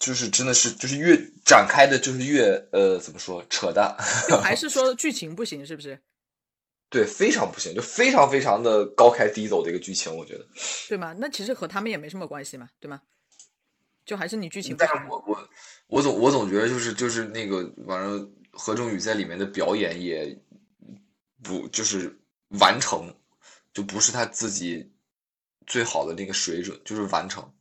S2: 就是真的是就是越展开的，就是越呃怎么说扯淡，
S1: 就还是说剧情不行，是不是？
S2: 对，非常不行，就非常非常的高开低走的一个剧情，我觉得。
S1: 对吗？那其实和他们也没什么关系嘛，对吗？就还是你剧情不
S2: 但是我我我总我总觉得就是就是那个反正何正宇在里面的表演也不就是完成，就不是他自己最好的那个水准，就是完成。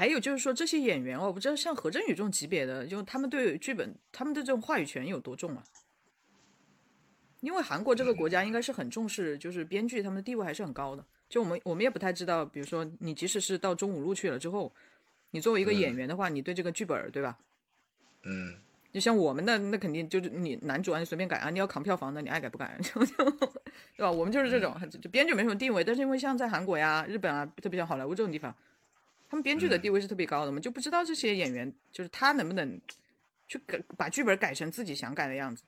S1: 还有就是说，这些演员哦，我不知道像何振宇这种级别的，就他们对剧本、他们的这种话语权有多重啊？因为韩国这个国家应该是很重视，就是编剧他们的地位还是很高的。就我们我们也不太知道，比如说你即使是到中五路去了之后，你作为一个演员的话，你对这个剧本儿对吧？
S2: 嗯，
S1: 就像我们的那肯定就是你男主啊，你随便改啊，你要扛票房的，你爱改不改，就就对吧？我们就是这种，就编剧没什么地位，但是因为像在韩国呀、日本啊，特别像好莱坞这种地方，他们编剧的地位是特别高的，我们就不知道这些演员就是他能不能去改把剧本改成自己想改的样子，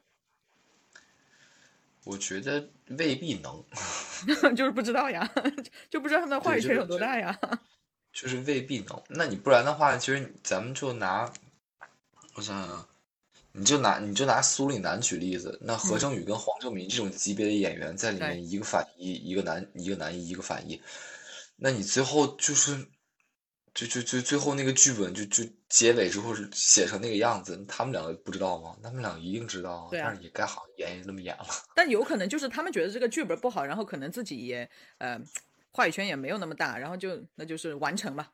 S2: 我觉得未必能，
S1: 就是不知道呀，就不知道他们的话语权有多大呀。
S2: 就是未必能。那你不然的话，其实咱们就拿，我想想啊，你就拿你就拿苏里南举例子，那何正宇跟黄正民这种级别的演员在里面，一个反一，一个男一个男一，一个反一，那你最后就是，就就就最后那个剧本就就结尾之后是写成那个样子，他们两个不知道吗？他们俩一定知道啊，
S1: 对啊
S2: 但是也该好演也那么演了。
S1: 但有可能就是他们觉得这个剧本不好，然后可能自己也呃话语权也没有那么大，然后就那就是完成吧，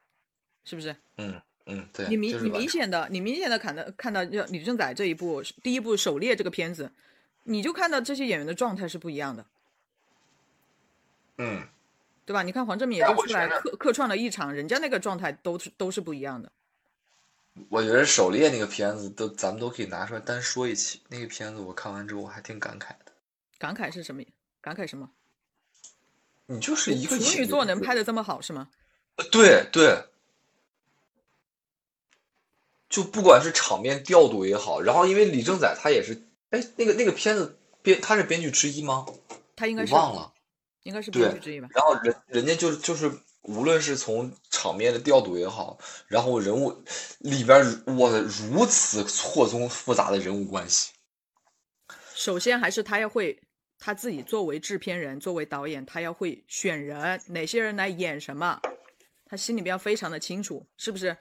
S1: 是不是？
S2: 嗯嗯，对，
S1: 你明你明显的，你明显的看到看到就李正宰这一部第一部《狩猎》这个片子，你就看到这些演员的状态是不一样的，
S2: 嗯。
S1: 对吧？你看黄正明也
S2: 哎
S1: 就出来客客串了一场，人家那个状态都是都是不一样的。
S2: 我觉得《狩猎》那个片子都咱们都可以拿出来单说一期。那个片子我看完之后我还挺感慨的。
S1: 感慨是什么？感慨什么？
S2: 你就是一个
S1: 处女座能拍的这么好是吗？
S2: 呃对对，就不管是场面调度也好，然后因为李正宰他也是，哎，那个那个片子编他是编剧之一吗？
S1: 他应该是
S2: 忘了。
S1: 应该是
S2: 对
S1: 编剧之一吧？
S2: 然后人人家就是就是，无论是从场面的调度也好，然后人物里边儿哇如此错综复杂的人物关系，
S1: 首先还是他要会他自己作为制片人、作为导演，他要会选人，哪些人来演什么，他心里边要非常的清楚，是不是？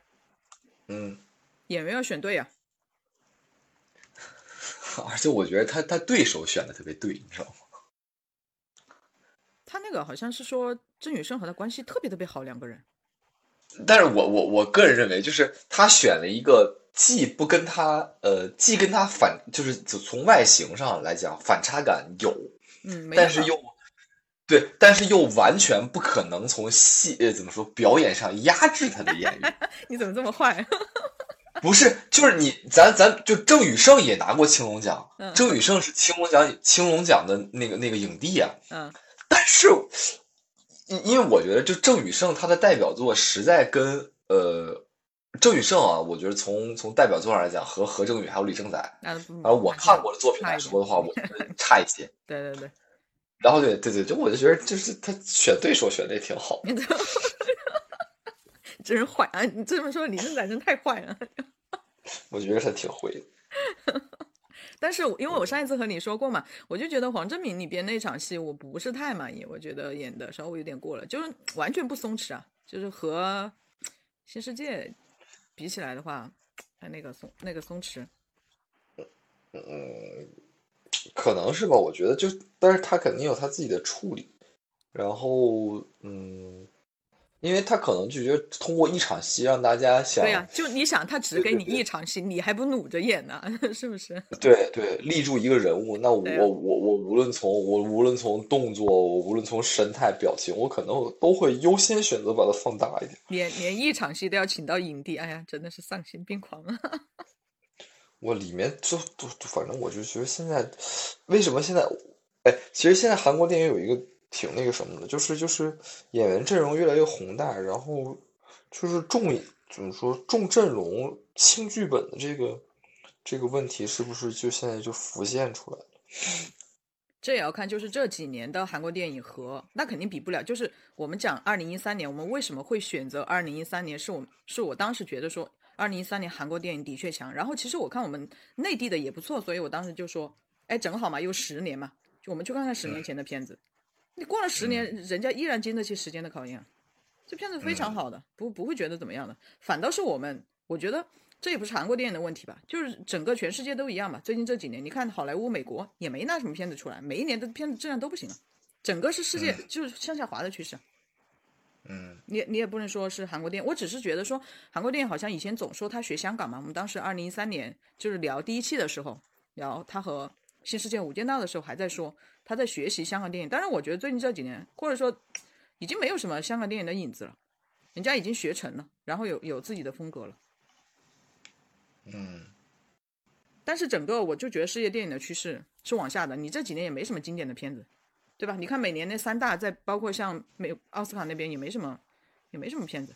S2: 嗯，
S1: 演员要选对啊。
S2: 而且我觉得他他对手选的特别对，你知道吗？
S1: 他那个好像是说郑宇盛和他关系特别特别好，两个人。
S2: 但是我我我个人认为，就是他选了一个既不跟他呃，既跟他反，就是从从外形上来讲反差感有，
S1: 嗯，
S2: 但是又对，但是又完全不可能从戏呃怎么说表演上压制他的演绎。
S1: 你怎么这么坏？
S2: 不是，就是你，咱咱就郑宇盛也拿过青龙奖，
S1: 嗯
S2: 郑宇盛是青龙奖青龙奖的那个那个影帝啊。
S1: 嗯
S2: 但是，因因为我觉得，就郑宇盛他的代表作实在跟呃郑宇盛啊，我觉得从从代表作上来讲，和何正宇还有李正宰，
S1: 那不
S2: 而我看过的作品来说的话，我觉得差一些。
S1: 对对对，
S2: 然后对对对，就我就觉得，就是他选对手选的也挺好。
S1: 真是坏啊！你这么说，李正宰真太坏了。
S2: 我觉得他挺会的。
S1: 但是因为我上一次和你说过嘛，我就觉得黄正明里边那场戏我不是太满意，我觉得演的稍微有点过了，就是完全不松弛啊，就是和新世界比起来的话，他那个松那个松弛，
S2: 可能是吧，我觉得就，但是他肯定有他自己的处理，然后嗯，因为他可能就觉得通过一场戏让大家想，
S1: 对呀、就你想他只给你一场戏，你还不努着演呢，是不是？
S2: 对对，立住一个人物，那我
S1: 啊
S2: 我我无论从我无论从动作，我无论从神态表情，我可能都会优先选择把它放大一点。
S1: 连连一场戏都要请到影帝，哎呀，真的是丧心病狂啊！
S2: 我里面就就就反正我就觉得现在为什么现在，哎，其实现在韩国电影有一个挺那个什么的，就是就是演员阵容越来越宏大，然后就是重怎么说重阵容轻剧本的这个这个问题，是不是就现在就浮现出来了？
S1: 这也要看，就是这几年的韩国电影和那肯定比不了。就是我们讲二零一三年，我们为什么会选择二零一三年？是我是我当时觉得说，二零一三年韩国电影的确强。然后其实我看我们内地的也不错，所以我当时就说，哎，正好嘛，又十年嘛，就我们去看看十年前的片子。你过了十年，人家依然经得起时间的考验，这片子非常好的，不不会觉得怎么样的。反倒是我们，我觉得这也不是韩国电影的问题吧，就是整个全世界都一样吧。最近这几年，你看好莱坞、美国也没拿什么片子出来，每一年的片子质量都不行啊，整个是世界就是向下滑的趋势。
S2: 嗯
S1: 你你也不能说是韩国电影，我只是觉得说韩国电影好像以前总说他学香港嘛，我们当时二零一三年就是聊第一期的时候，聊他和新世界无间道的时候还在说他在学习香港电影，当然我觉得最近这几年或者说已经没有什么香港电影的影子了，人家已经学成了，然后有有自己的风格了。
S2: 嗯
S1: 但是整个我就觉得世界电影的趋势是往下的，你这几年也没什么经典的片子，对吧？你看每年那三大，在包括像美奥斯卡那边也没什么，也没什么片子，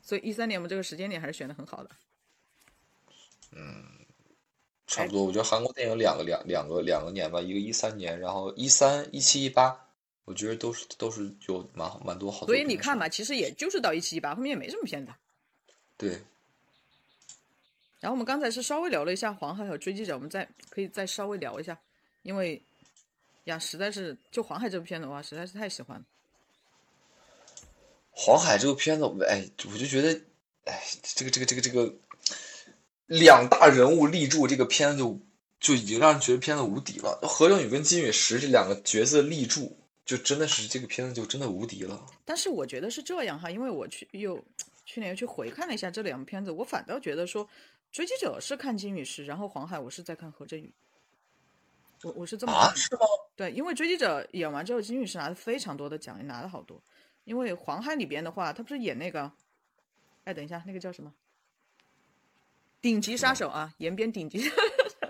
S1: 所以一三年我们这个时间点还是选的很好的。
S2: 差不多。我觉得韩国电影两个两两个两个年吧，一个一三年，然后一三一七一八，我觉得都是都是有蛮好蛮多好作
S1: 所以你看吧，其实也就是到一七一八，后面也没什么片子。
S2: 对，
S1: 然后我们刚才是稍微聊了一下黄海和追击者，我们再可以再稍微聊一下，因为呀，实在是就黄海这部片子的话，实在是太喜欢了。
S2: 黄海这部片子，我哎，我就觉得，哎，这个这个这个这个两大人物立柱，这个片子就就已经让人觉得片子无敌了。何正宇跟金宇石这两个角色立柱，就真的是这个片子就真的无敌了。
S1: 但是我觉得是这样哈，因为我去又去年又去回看了一下这两部片子，我反倒觉得说，《追击者》是看金宇石，然后《黄海》我是在看何振宇。我我是这么
S2: 啊，
S1: 看的
S2: 是吗？
S1: 对，因为《追击者》演完之后，金宇石拿了非常多的奖，也拿了好多。因为《黄海》里边的话，他不是演那个，哎，等一下，那个叫什么？顶级杀手啊，延边顶级杀手，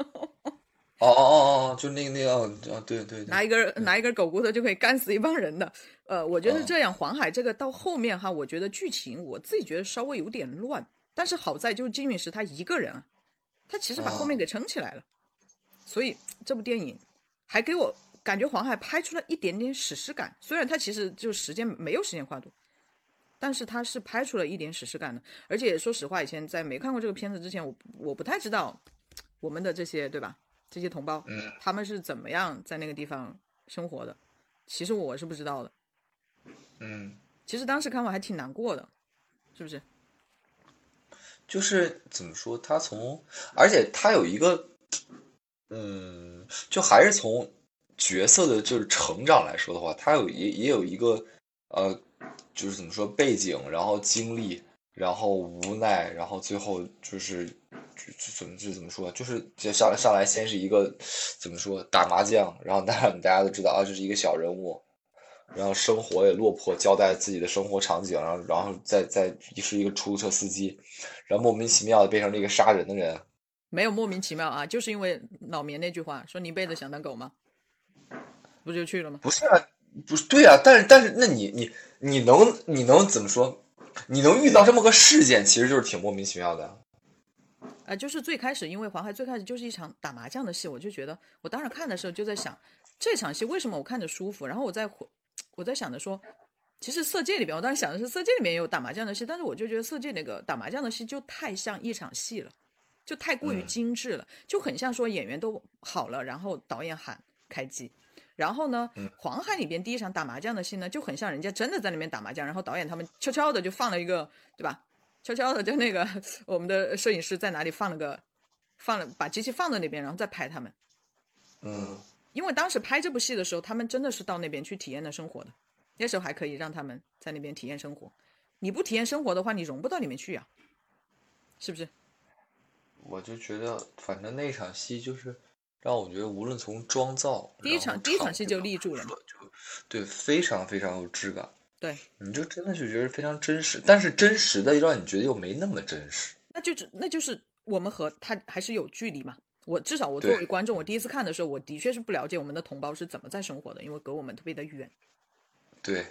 S2: 哦哦哦哦，就那个那个啊，对对对，
S1: 拿一根拿一根狗骨头就可以干死一帮人的。呃，我觉得
S2: 哦。
S1: 这样，黄海这个到后面哈，我觉得剧情我自己觉得稍微有点乱，但是好在就是金陨石他一个人啊，他其实把后面给撑起来了，所以这部电影还给我感觉黄海拍出了一点点史诗感，虽然他其实就时间没有时间跨度，但是他是拍出了一点史诗感的。而且说实话，以前在没看过这个片子之前，我我不太知道我们的这些对吧？这些同胞，
S2: 嗯，
S1: 他们是怎么样在那个地方生活的？其实我是不知道的。
S2: 嗯，
S1: 其实当时看我还挺难过的，是不是？
S2: 就是怎么说，他从，而且他有一个，嗯，就还是从角色的就是成长来说的话，他有也也有一个，呃，就是怎么说背景，然后经历，然后无奈，然后最后就是就就怎么就怎么说，就是就上上来先是一个怎么说打麻将，然后大家大家都知道啊，这是一个小人物，然后生活也落魄，交代自己的生活场景，然后然后再再是一个出租车司机，然后莫名其妙的变成了一个杀人的人。
S1: 没有莫名其妙啊，就是因为老棉那句话说你一辈子想当狗吗？不就去了吗？
S2: 不是啊，不是对啊，但是但是那你你你能你能怎么说？你能遇到这么个事件，其实就是挺莫名其妙的。
S1: 啊，就是最开始，因为黄海最开始就是一场打麻将的戏，我就觉得，我当时看的时候就在想，这场戏为什么我看着舒服？然后我在我在想着说，其实《色戒》里边，我当时想的是《色戒》里面有打麻将的戏，但是我就觉得《色戒》那个打麻将的戏就太像一场戏了，就太过于精致了，就很像说演员都好了，然后导演喊开机。然后呢，黄海里边第一场打麻将的戏呢，就很像人家真的在那边打麻将，然后导演他们悄悄的就放了一个，对吧？悄悄的就那个 我们的摄影师在哪里放了个，放了把机器放在那边，然后再拍他们。
S2: 嗯，
S1: 因为当时拍这部戏的时候，他们真的是到那边去体验的生活的，那时候还可以让他们在那边体验生活。你不体验生活的话，你融不到里面去呀，是不是？
S2: 我就觉得，反正那场戏就是。让我觉得，无论从妆造，
S1: 第一场第一场戏就立住了，
S2: 就对，非常非常有质感。
S1: 对，
S2: 你就真的就觉得非常真实，但是真实的让你觉得又没那么真实。
S1: 那就那就是我们和他还是有距离嘛。我至少我作为观众，我第一次看的时候，我的确是不了解我们的同胞是怎么在生活的，因为隔我们特别的远。
S2: 对。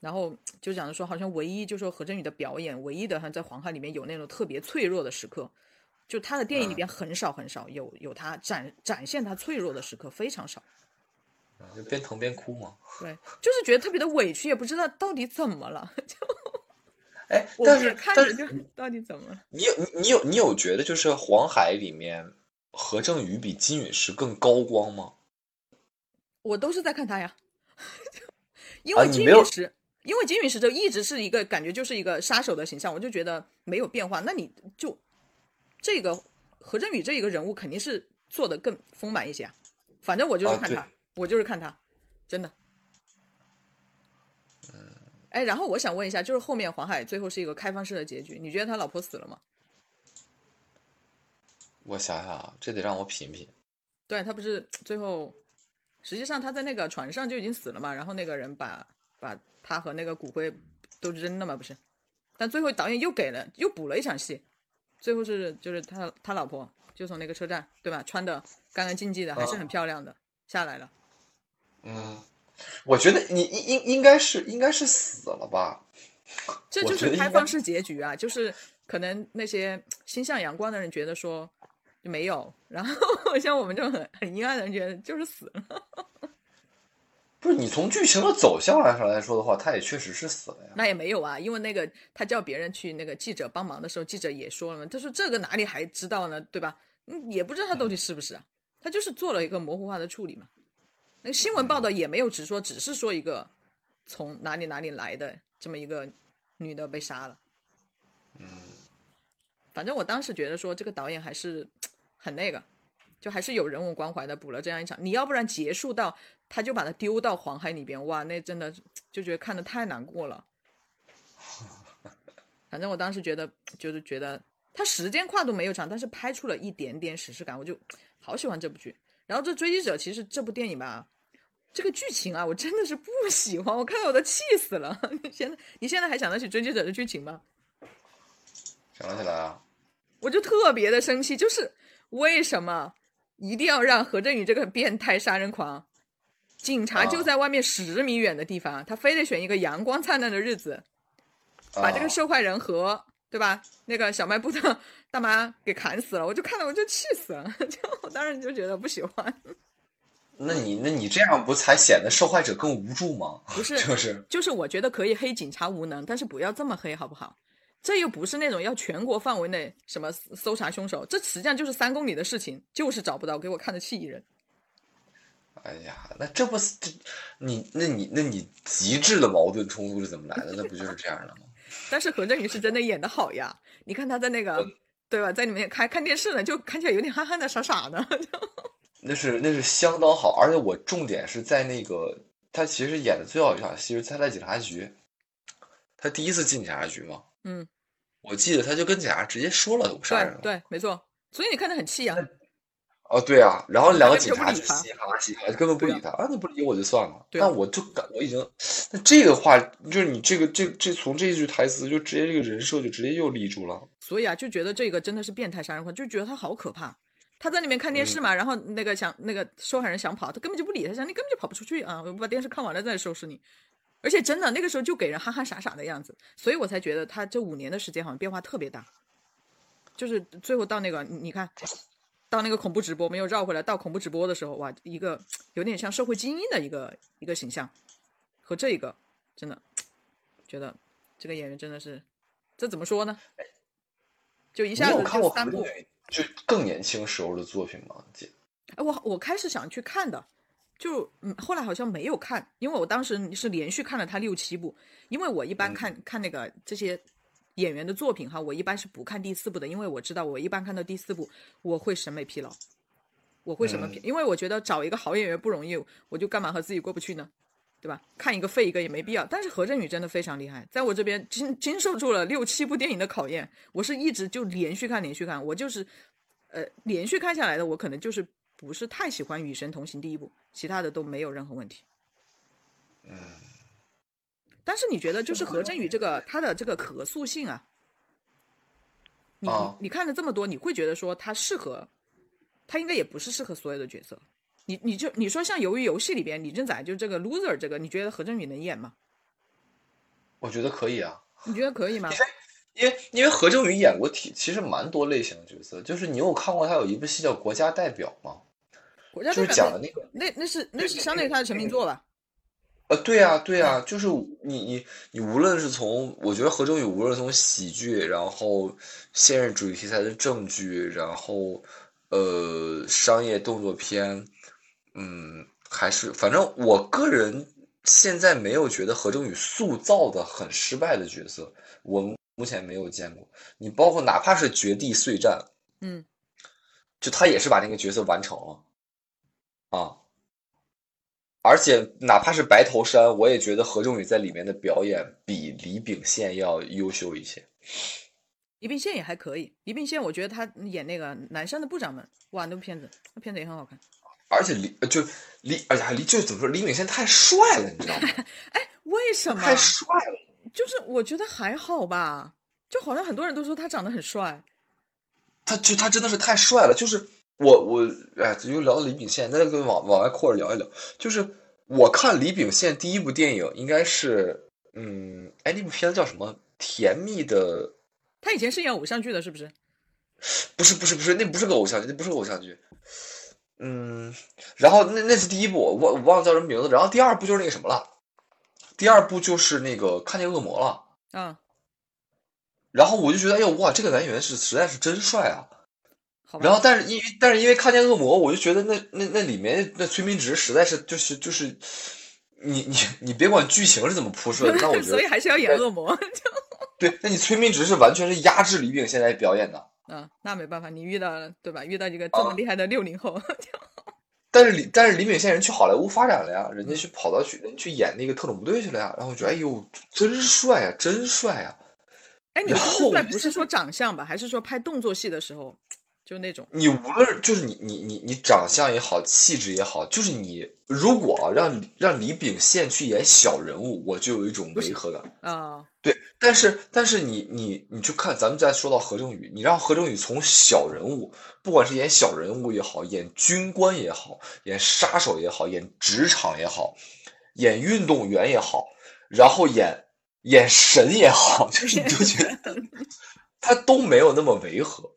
S1: 然后就讲的说，好像唯一就说何振宇的表演，唯一的像在黄海里面有那种特别脆弱的时刻。就他的电影里边很少很少有有他展展现他脆弱的时刻非常少，
S2: 就边疼边哭嘛。
S1: 对，就是觉得特别的委屈，也不知道到底怎么了。就，
S2: 哎，但是
S1: 看着就到底怎么了？
S2: 你有你有你有觉得就是《黄海》里面何正宇比金允石更高光吗？
S1: 我都是在看他呀，因为金允石，因为金允石就一直是一个感觉就是一个杀手的形象，我就觉得没有变化。那你就。这个何振宇这一个人物肯定是做的更丰满一些啊，反正我就是看他，我就是看他，真的。哎，然后我想问一下，就是后面黄海最后是一个开放式的结局，你觉得他老婆死了吗？
S2: 我想想啊，这得让我品品。
S1: 对他不是最后，实际上他在那个船上就已经死了嘛，然后那个人把把他和那个骨灰都扔了嘛，不是？但最后导演又给了，又补了一场戏。最后是就是他他老婆就从那个车站对吧，穿的干干净净的，还是很漂亮的下来了。
S2: 嗯，我觉得你应应应该是应该是死了吧？
S1: 这就是开放式结局啊，就是可能那些心向阳光的人觉得说没有，然后 像我们这种很很阴暗的人觉得就是死了。
S2: 不是你从剧情的走向来上来说的话，他也确实是死了呀。
S1: 那也没有啊，因为那个他叫别人去那个记者帮忙的时候，记者也说了嘛，他说这个哪里还知道呢，对吧？嗯，也不知道他到底是不是啊，他就是做了一个模糊化的处理嘛。那个新闻报道也没有只说，只是说一个从哪里哪里来的这么一个女的被杀了。
S2: 嗯，
S1: 反正我当时觉得说这个导演还是很那个。就还是有人文关怀的，补了这样一场。你要不然结束到他就把它丢到黄海里边，哇，那真的就觉得看的太难过了。反正我当时觉得，就是觉得他时间跨度没有长，但是拍出了一点点史诗感，我就好喜欢这部剧。然后这追击者其实这部电影吧，这个剧情啊，我真的是不喜欢，我看到我都气死了。你现在你现在还想得起追击者的剧情吗？
S2: 想得起来啊。
S1: 我就特别的生气，就是为什么？一定要让何振宇这个变态杀人狂，警察就在外面十米远的地方，他非得选一个阳光灿烂的日子，把这个受害人和对吧那个小卖部的 大妈给砍死了，我就看到我就气死了，就我当时就觉得不喜欢。
S2: 那你那你这样不才显得受害者更无助吗？
S1: 不是，
S2: 就是
S1: 就是我觉得可以黑警察无能，但是不要这么黑，好不好？这又不是那种要全国范围内什么搜查凶手，这实际上就是三公里的事情，就是找不到，给我看的气人。
S2: 哎呀，那这不是这你那你那你极致的矛盾冲突是怎么来的？那不就是这样的吗？
S1: 但是何振宇是真的演的好呀，你看他在那个对吧，在里面看看电视呢，就看起来有点憨憨的、傻傻的。
S2: 那是那是相当好，而且我重点是在那个他其实演的最好一场戏是他在警察局，他第一次进警察局嘛。
S1: 嗯，
S2: 我记得他就跟警察直接说了我杀人了。
S1: 对对，没错。所以你看他很气啊。
S2: 哦，对啊，然后两个警察就嘻哈嘻哈，根本不理他啊！你不理我就算了，
S1: 对啊
S2: 但我就感我已经，那这个话就是你这个这这从这句台词就直接这个人设就直接又立住了。
S1: 所以啊，就觉得这个真的是变态杀人狂，就觉得他好可怕。他在里面看电视嘛，然后那个想那个受害人想跑，他根本就不理他，想你根本就跑不出去啊！我把电视看完了再收拾你。而且真的那个时候就给人憨憨傻傻的样子，所以我才觉得他这五年的时间好像变化特别大。就是最后到那个你你看，到那个恐怖直播没有绕回来，到恐怖直播的时候，哇，一个有点像社会精英的一个一个形象，和这一个真的觉得这个演员真的是，这怎么说呢？就一下子三部
S2: 就更年轻时候的作品吗？姐
S1: 哎，我我开始想去看的，就嗯，后来好像没有看，因为我当时是连续看了他六七部，因为我一般看、看那个这些演员的作品哈，我一般是不看第四部的，因为我知道我一般看到第四部我会审美疲劳，我会审美疲，因为我觉得找一个好演员不容易，我就干嘛和自己过不去呢？对吧？看一个废一个也没必要。但是何振宇真的非常厉害，在我这边经经受住了六七部电影的考验，我是一直就连续看连续看，我就是呃连续看下来的，我可能就是不是太喜欢《与神同行》第一部，其他的都没有任何问题。
S2: 嗯，
S1: 但是你觉得就是何振宇这个他的这个可塑性啊，你、
S2: 啊
S1: 你看了这么多，你会觉得说他适合，他应该也不是适合所有的角色。你你就你说像《鱿鱼游戏》里边李正宰就这个 loser 这个，你觉得何振宇能演吗？
S2: 我觉得可以啊，
S1: 你觉得可以吗？
S2: 因为因为何正宇演过挺其实蛮多类型的角色，就是你有看过他有一部戏叫《国家代表》吗？就是讲的那个
S1: 那那是那是相当于他的成名作吧？
S2: 呃，对啊，对啊，就是你你你无论是从，我觉得何正宇无论是从喜剧，然后现实主义题材的正剧，然后呃商业动作片，嗯，还是反正我个人现在没有觉得何正宇塑造的很失败的角色，我目前没有见过。你包括哪怕是《绝地碎战》，
S1: 嗯，
S2: 就他也是把那个角色完成了啊。而且哪怕是白头山，我也觉得何正宇在里面的表演比李秉宪要优秀一些。
S1: 李秉宪也还可以，李秉宪我觉得他演那个南山的部长们，哇，那部片子那片子也很好看。
S2: 而且李就李，哎呀，李就怎么说？李秉宪太帅了，你知道吗？
S1: 哎为什么？
S2: 太帅了。
S1: 就是我觉得还好吧，就好像很多人都说他长得很帅。
S2: 他就他真的是太帅了，就是我我哎，就聊李秉宪，那就往往外扩着聊一聊。就是我看李秉宪第一部电影应该是，嗯，哎，那部片子叫什么？甜蜜的，
S1: 他以前是演偶像剧的，是不是？
S2: 不是不是不是，那不是个偶像剧，那不是个偶像剧。嗯，然后那那是第一部，我我忘了叫什么名字。然后第二部就是那个什么了，第二部就是那个看见恶魔了。
S1: 啊、
S2: 然后我就觉得，哎呦哇，这个男演员是实在是真帅啊。
S1: 好吧。
S2: 然后，但是因为但是因为看见恶魔，我就觉得那那那里面那崔明植实在是就是就是，你你你别管剧情是怎么铺设的，那我觉得
S1: 所以还是要演恶魔。
S2: 对，那你崔明植是完全是压制李秉宪在表演的。
S1: 啊，那没办法，你遇到了对吧？遇到一个这么厉害的六零后，
S2: 但是李但是李秉宪人去好莱坞发展了呀，人家去跑到去人去演那个特种部队去了呀，然后我觉得哎呦真帅呀，真帅呀！
S1: 哎，你
S2: 后我就
S1: 不是说长相吧，还是说拍动作戏的时候，就那种
S2: 你无论就是你你你你长相也好，气质也好，就是你如果啊让让李秉宪去演小人物，我就有一种违和感。
S1: 啊、
S2: 对，但是但是你你你去看，咱们再说到何正宇，你让何正宇从小人物，不管是演小人物也好，演军官也好，演杀手也好，演职场也好，演运动员也好，然后演演神也好，就是你就觉得 他都没有那么违和，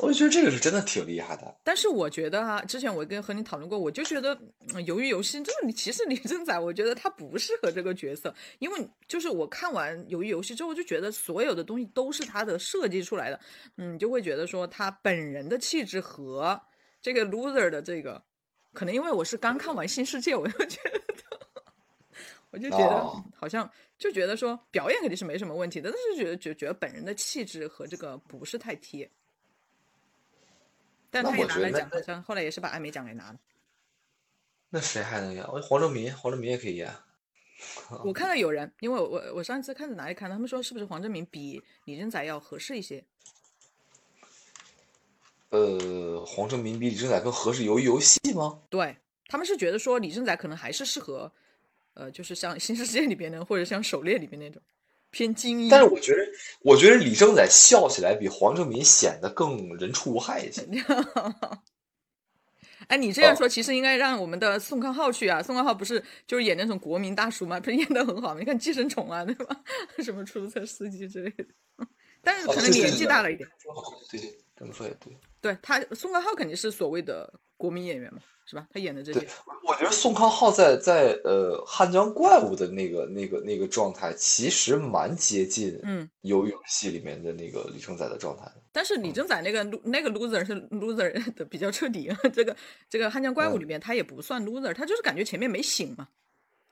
S2: 我就觉得这个是真的挺厉害的。
S1: 但是我觉得哈、之前我跟和你讨论过，我就觉得嗯鱿鱼游戏就是你其实李正宰，我觉得他不适合这个角色，因为就是我看完鱿鱼游戏之后，就觉得所有的东西都是他的设计出来的，嗯，你就会觉得说他本人的气质和这个 loser 的这个，可能因为我是刚看完新世界，我就觉得。我就觉得
S2: 哦
S1: 好像就觉得说表演肯定是没什么问题的，但是觉得觉觉得本人的气质和这个不是太贴。但
S2: 那
S1: 他也拿了奖，好像后来也是把艾美奖给拿了。
S2: 那谁还能演？我黄正明，黄正明也可以演。
S1: 我 看到有人，因为我我我上次看在哪里看，他们说是不是黄正明比李正宰要合适一些？
S2: 呃，黄正明比李正宰更合适鱿鱼游戏吗？
S1: 对，他们是觉得说李正宰可能还是适合，呃，就是像新世界里边的，或者像狩猎里边那种偏精英。
S2: 但是我觉得，我觉得李正宰笑起来比黄正明显得更人畜无害一些。
S1: 哎，你这样说，其实应该让我们的宋康昊去啊。宋康昊不是就是演那种国民大叔吗？不是演的很好吗？你看《寄生虫》啊，对吧？什么出租车司机之类的。但是可能年纪大了一点。
S2: 对对，这么说也对。
S1: 对他，宋康昊肯定是所谓的国民演员嘛，是吧？他演的这些。
S2: 我觉得宋康昊在在呃《汉江怪物》的那个那个那个状态，其实蛮接近
S1: 嗯《
S2: 游戏》里面的那个李正宰的状态。
S1: 但是李正宰那个那个 loser 是 loser 的比较彻底，这个这个《汉江怪物》里面他也不算 loser，他就是感觉前面没醒嘛，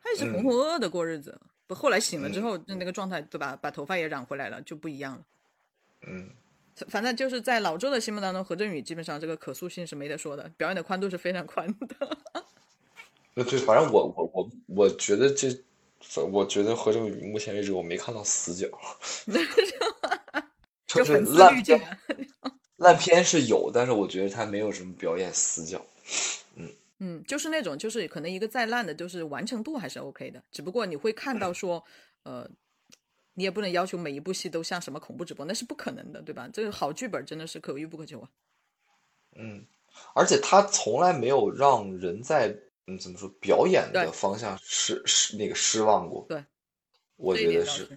S1: 他也是浑浑噩噩的过日子。不，后来醒了之后，就那个状态，对吧？把头发也染回来了，就不一样了。
S2: 嗯。
S1: 反正就是在老周的心目当中，何振宇基本上这个可塑性是没得说的，表演的宽度是非常宽的。
S2: 呃，对，反正我我我我觉得这，我觉得何振宇目前为止我没看到死角。就是烂片，烂片是有，但是我觉得他没有什么表演死角。嗯
S1: 嗯，就是那种，就是可能一个再烂的，就是完成度还是 OK 的，只不过你会看到说，呃。你也不能要求每一部戏都像什么恐怖直播，那是不可能的，对吧？这个好剧本真的是可遇不可求啊。
S2: 嗯，而且他从来没有让人在嗯怎么说表演的方向失失那个失望过。
S1: 对，
S2: 我觉得是。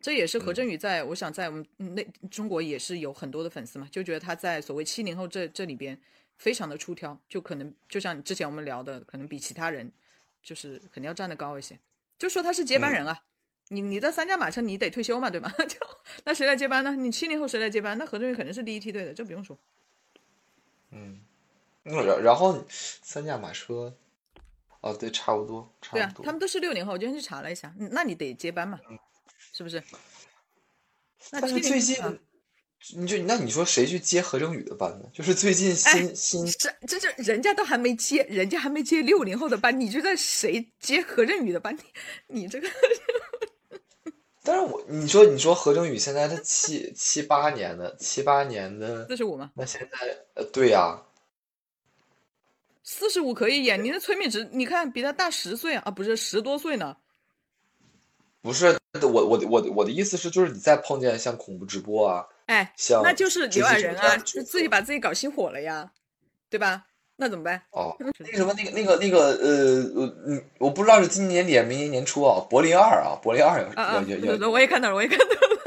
S1: 这也是何振宇在，我想在我们那中国也是有很多的粉丝嘛，就觉得他在所谓七零后这这里边非常的出挑，就可能就像之前我们聊的，可能比其他人就是肯定要站得高一些，就说他是接班人啊。你你的三驾马车，你得退休嘛，对吧？就那谁来接班呢？你七零后谁来接班？那何振宇肯定是第一梯队的，这不用说。
S2: 嗯，然然后三驾马车，哦，对，差不多，差不多。对
S1: 啊，他们都是六零后，我今天去查了一下，那你得接班嘛，是不是？
S2: 那是最近，你就那你说谁去接何正宇的班呢？就是最近新新
S1: 这这这人家都还没接，人家还没接六零后的班，你觉得谁接何正宇的班？你你这个。
S2: 但是我你说你说何正宇现在他七七八年的七八年的
S1: 四十五吗？
S2: 那现在呃对呀，
S1: 四十五可以演。你的催眠值你看比他大十岁啊，不是十多岁呢。
S2: 不是我我我我的意思是就是你再碰见像恐怖直播啊，
S1: 哎，
S2: 像
S1: 那就是刘亚仁啊，就自己把自己搞心火了呀，对吧？那怎么办？
S2: 哦，那个什么，那个那个那个呃，我嗯，我不知道是今年年底、明年年初啊，柏林二啊，柏林二要要要，
S1: 我也看到了，我也看到了。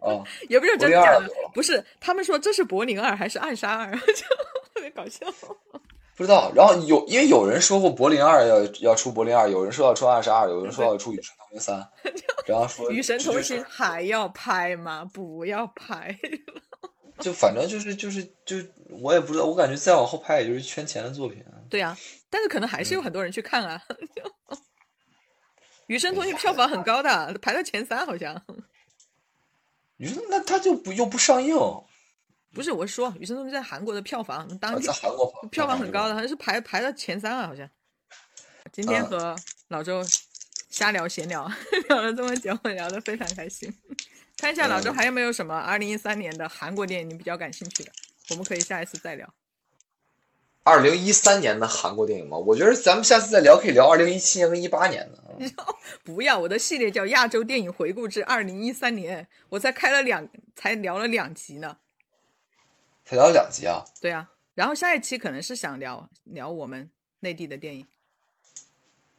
S1: 哦，也不是真的假的，不是，他们说这是柏林二还是暗杀二，就特别搞笑。
S2: 不知道，然后有因为有人说过柏林二要要出柏林二，有人说要出暗杀二，有人说要出与神同行三，然后说
S1: 与神同行还要拍吗？不要拍。
S2: 就反正就是就是就我也不知道，我感觉再往后拍也就是圈钱的作品。
S1: 对呀，但是可能还是有很多人去看啊。《雨生同学》票房很高的，排到前三好像。
S2: 雨生那他就不又不上映？
S1: 不是，我是说《与神同学》在韩国的票房当
S2: 在韩国
S1: 票房很高的，好像是排排到前三啊，好像。今天和老周瞎聊闲聊，聊了这么久，聊得非常开心。看一下老周还有没有什么二零一三年的韩国电影你比较感兴趣的，我们可以下一次再聊。
S2: 二零一三年的韩国电影吗？我觉得咱们下次再聊可以聊二零一七年和一八年的。
S1: 不要，我的系列叫《亚洲电影回顾之二零一三年》，我才开了两，才聊了两集呢。
S2: 才聊两集啊？
S1: 对啊，然后下一期可能是想聊聊我们内地的电影。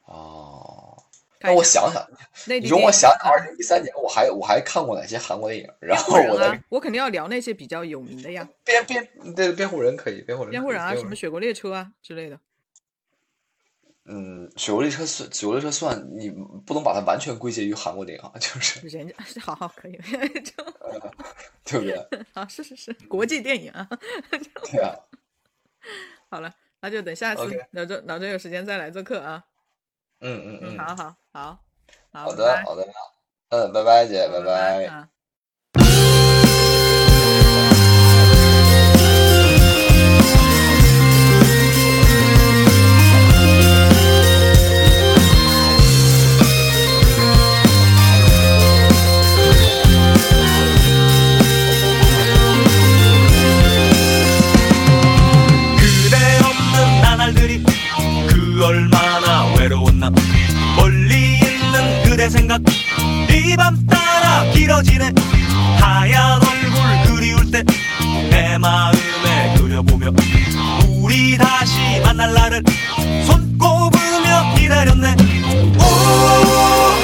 S2: 哦。那我想想，你容我想想，二零一三年我还我还看过哪些韩国电影？然后我
S1: 再我肯定要聊那些比较有名的呀。
S2: 辩辩对辩护人可以，辩护人。
S1: 辩护人啊，什么雪国列车啊之类的。
S2: 嗯，雪国列车算雪国列车算，你不能把它完全归结于韩国电影，啊就是。
S1: 人家 好好可以，就
S2: 对不对？
S1: 啊，是是是，国际电影啊。
S2: 对啊。
S1: 好了，那就等下次老周老周有时间再来做客啊。
S2: 嗯嗯嗯，
S1: 好好好，
S2: 好的好的，嗯，拜拜姐，拜拜。
S3: 내 생각. 이밤 따라 길어지네. 하얀 얼굴 그리울 때 내 마음에 그려보며 우리 다시 만날 날을 손꼽으며 기다렸네. 오!